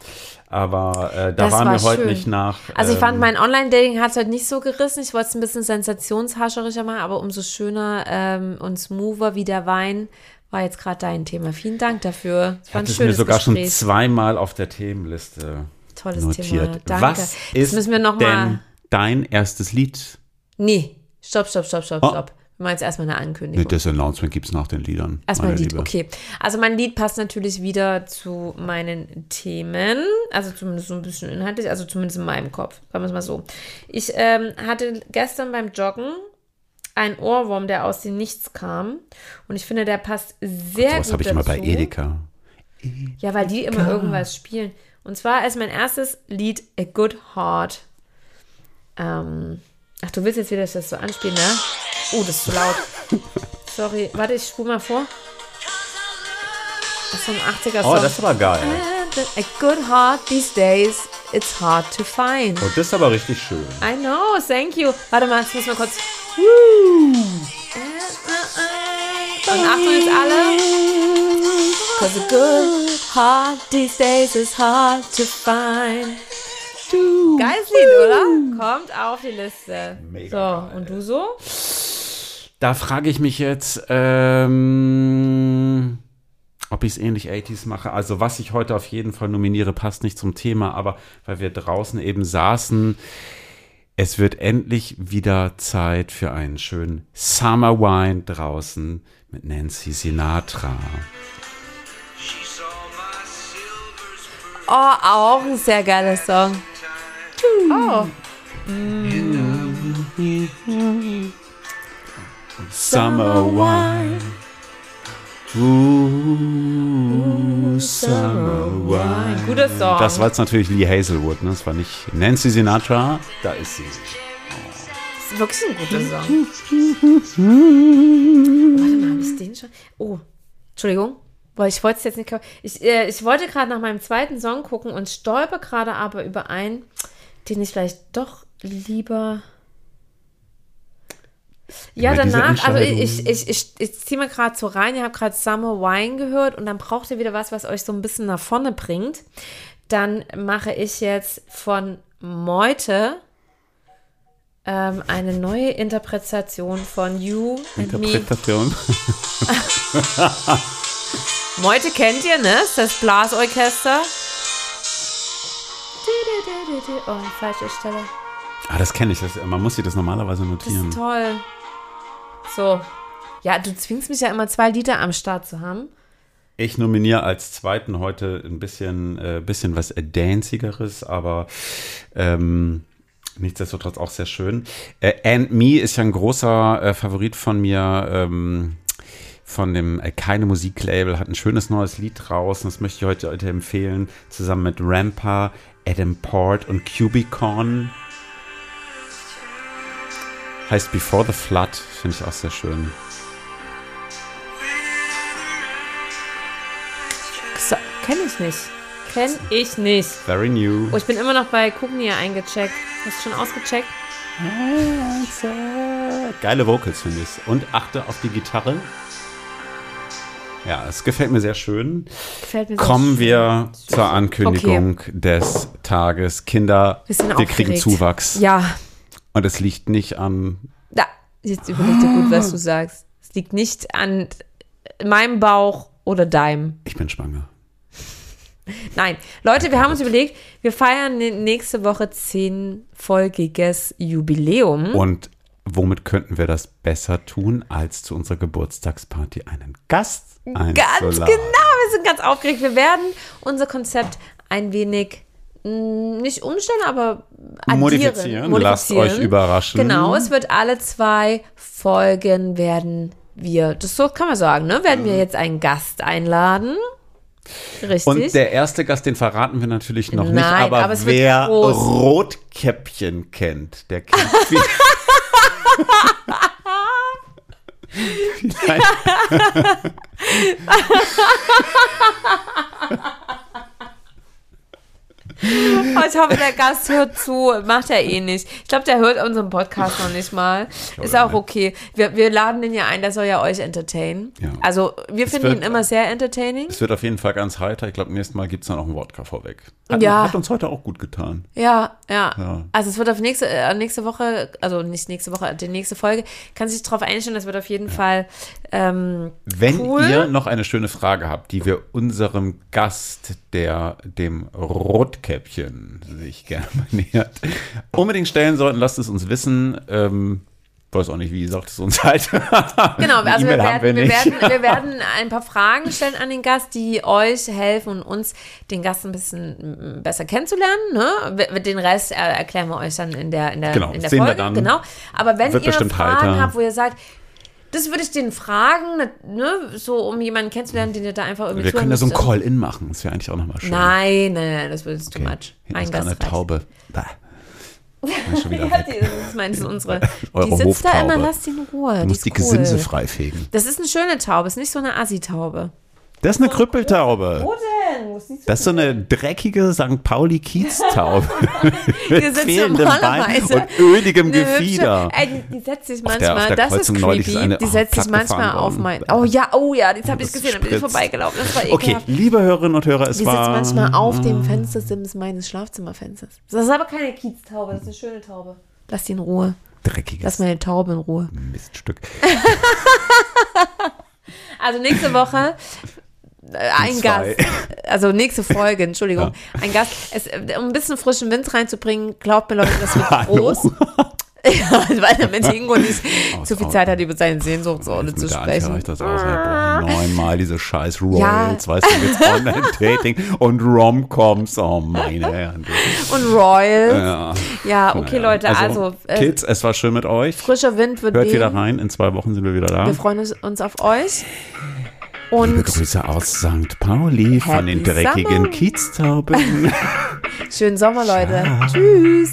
Aber äh, da Das war war mir heute schön. nicht nach. Also ich fand, ähm, mein Online-Dating hat es heute nicht so gerissen. Ich wollte es ein bisschen sensationshascherischer machen, aber umso schöner ähm, und smoother wie der Wein war jetzt gerade dein Thema. Vielen Dank dafür. Es ich war ein hatte es mir schönes sogar schon Gespräch. zweimal auf der Themenliste Tolles notiert. Thema. Danke. Was Jetzt ist wir dein erstes Lied? Nee, stopp, stopp, stopp, stopp, Oh. stopp. Wir machen jetzt erstmal eine Nee, Ankündigung. das Announcement gibt es nach den Liedern. Erstmal ein Lied, Liebe. okay. Also mein Lied passt natürlich wieder zu meinen Themen, also zumindest so ein bisschen inhaltlich, also zumindest in meinem Kopf, sagen wir es mal so. Ich ähm, hatte gestern beim Joggen einen Ohrwurm, der aus dem Nichts kam und ich finde, der passt sehr Sowas gut habe ich immer bei dazu. Edeka. Ja, weil die immer irgendwas spielen. Und zwar ist mein erstes Lied A Good Heart. Ähm, ach, du willst jetzt wieder das so anspielen, ne? Oh, das ist zu laut. Sorry, warte, ich spule mal vor. Das ist so ein 80er Song. Oh, das ist aber geil. A good heart these days, it's hard to find. Oh, das ist aber richtig schön. I know, thank you. Warte mal, jetzt müssen wir kurz. Und Achtung jetzt alle. Cause a good heart these days is hard to find. Geiles Lied, oder? Kommt auf die Liste. Mega so, geil. und du so? Da frage ich mich jetzt, ähm, ob ich es ähnlich 80s mache. Also was ich heute auf jeden Fall nominiere, passt nicht zum Thema, aber weil wir draußen eben saßen, es wird endlich wieder Zeit für einen schönen Summer Wine draußen mit Nancy Sinatra. Oh, auch ein sehr geiler Song. Oh. Summer Wine. Ooh, Summer Wine. Guter Song. Das war jetzt natürlich Lee Hazelwood, ne? Das war nicht Nancy Sinatra. Da ist sie. ist wirklich ein guter Song. Warte mal, habe ich den schon? Oh, Entschuldigung. Boah, ich wollte es jetzt nicht. Ich, äh, ich wollte gerade nach meinem zweiten Song gucken und stolper gerade aber über einen, den ich vielleicht doch lieber. Ja, diese danach, also Entscheidung. ich, ich, ich, ich ziehe mir gerade so rein, ihr habt gerade Summer Wine gehört und dann braucht ihr wieder was, was euch so ein bisschen nach vorne bringt. Dann mache ich jetzt von Meute ähm, eine neue Interpretation von You and Me. Interpretation. Meute kennt ihr, ne? Das Blasorchester. Oh, falsche Stelle. Ah, das kenne ich. Das, man muss sich das normalerweise Das notieren. ist toll. So. Ja, du zwingst mich ja immer zwei Lieder am Start zu haben. Ich nominiere als zweiten heute ein bisschen, äh, bisschen was Dancigeres, aber ähm, nichtsdestotrotz auch sehr schön. Äh, And Me ist ja ein großer äh, Favorit von mir. Ähm, von dem äh, Keine Musiklabel hat ein schönes neues Lied draußen. Das möchte ich heute, heute empfehlen. Zusammen mit Rampa, Adam Port und Cubicon. Heißt Before the Flood. Finde ich auch sehr schön. Kenn ich nicht. Kenn ich nicht. Very new. Oh, ich bin immer noch bei hier eingecheckt. Hast du schon ausgecheckt? Geile Vocals, finde ich. Und achte auf die Gitarre. Ja, es gefällt mir sehr schön. Gefällt mir sehr Kommen schön. wir zur Ankündigung des Tages. Kinder, Wir wir kriegen aufgeregt. Zuwachs. Ja, Und es liegt nicht an. da. Jetzt überleg dir gut, was du sagst. Es liegt nicht an meinem Bauch oder deinem. Ich bin schwanger. Nein, Leute, wir haben uns überlegt, wir feiern ne- nächste Woche zehnfolgiges Jubiläum. Und womit könnten wir das besser tun, als zu unserer Geburtstagsparty einen Gast einzuladen? Ganz genau, wir sind ganz aufgeregt. Wir werden unser Konzept ein wenig nicht umstellen, aber addieren, Modifizieren. Lasst euch überraschen. Genau, es wird alle zwei Folgen werden wir, das so kann man sagen, ne? Werden wir jetzt einen Gast einladen. Richtig. Und der erste Gast, den verraten wir natürlich noch nicht, Nein, aber, aber wird wer. Rotkäppchen kennt, der kennt viel. Vielleicht- ich hoffe, der Gast hört zu. Macht er eh nicht. Ich glaube, der hört unseren Podcast noch nicht mal. Ist auch okay. Wir, wir laden den ja ein, der soll ja euch entertainen. Ja. Also, wir finden wird- ihn immer sehr entertaining. Es wird auf jeden Fall ganz heiter. Ich glaube, nächstes Mal gibt es dann auch einen Wodka vorweg. Hat, Ja. hat uns heute auch gut getan. Ja, ja, Ja. Also es wird auf nächste, äh, nächste Woche, also nicht nächste Woche, die nächste Folge, kann sich darauf einstellen, das wird auf jeden Fall ähm, Wenn Cool. ihr noch eine schöne Frage habt, die wir unserem Gast, der dem Rotkäppchen sich gerne nähert, unbedingt stellen sollten, lasst es uns wissen. Ähm, weiß auch nicht, wie sagt es uns halt. Genau, also wir E-Mail haben werden, wir, nicht. werden, wir werden ein paar Fragen stellen an den Gast, die euch helfen und uns den Gast ein bisschen besser kennenzulernen. Ne? Wir- Den Rest erklären wir euch dann in der, in der, Genau, in der sehen wir Folge. dann. Genau. Aber wenn ihr Fragen heiter. habt, wo ihr sagt, das würde ich den fragen, ne? so um jemanden kennenzulernen, den ihr da einfach irgendwie Wir können da so ein. Call-In machen. Das wäre eigentlich auch nochmal schön. Nein, nein, nein, das wird too Okay. much. Hinten ist eine. Taube. Schon wieder Ja, die, das meinst du unsere. Eure die sitzt da Hoftaube. immer, lass die in Ruhe. Du die musst ist die cool. Gesimse freifegen. Das ist eine schöne Taube, ist nicht so eine Assi-Taube. Das ist eine Krüppeltaube. Wo Wo ist die Das ist so eine dreckige St. Pauli-Kieztaube. Die Mit sitzt fehlendem Bein und öligem Gefieder. hübsche- Ey, die, die setzt sich Auf der- manchmal, auf der das ist creepy, eine- die oh, setzt sich manchmal auf mein, oh ja, oh ja, das habe ich Das gesehen, da bin ich vorbeigelaufen, das war Okay, ekelhaft. liebe Hörerinnen und Hörer, es Die sitzt war. manchmal auf dem Fenstersims meines Schlafzimmerfensters. Das ist aber keine Kieztaube, das ist eine schöne Taube. Lass die in Ruhe. Dreckiges Lass meine Taube in Ruhe. Miststück. Also nächste Woche äh, ein. Gast. Also nächste Folge, Entschuldigung. Ein Gast. Es, äh, um ein bisschen frischen Wind reinzubringen, glaubt mir Leute, das wird groß. ja, weil damit Ingo nicht Aus- zu viel Zeit hat, über seine Sehnsuchtsorte zu sprechen. reicht das aus. Boah, neunmal diese scheiß Royals, Ja. weißt du, jetzt Online-Dating und Rom-Coms. Oh, meine Herren. Und Royal. Ja, Ja, okay, naja. Leute, also, äh, Kids, es war schön mit euch. frischer Wind wird Hört wehen. wieder rein, in zwei Wochen sind wir wieder da. Wir freuen uns auf euch. Liebe Und Grüße aus St. Pauli von den dreckigen Summer. Kieztauben. schönen Sommer, Leute. Tschüss.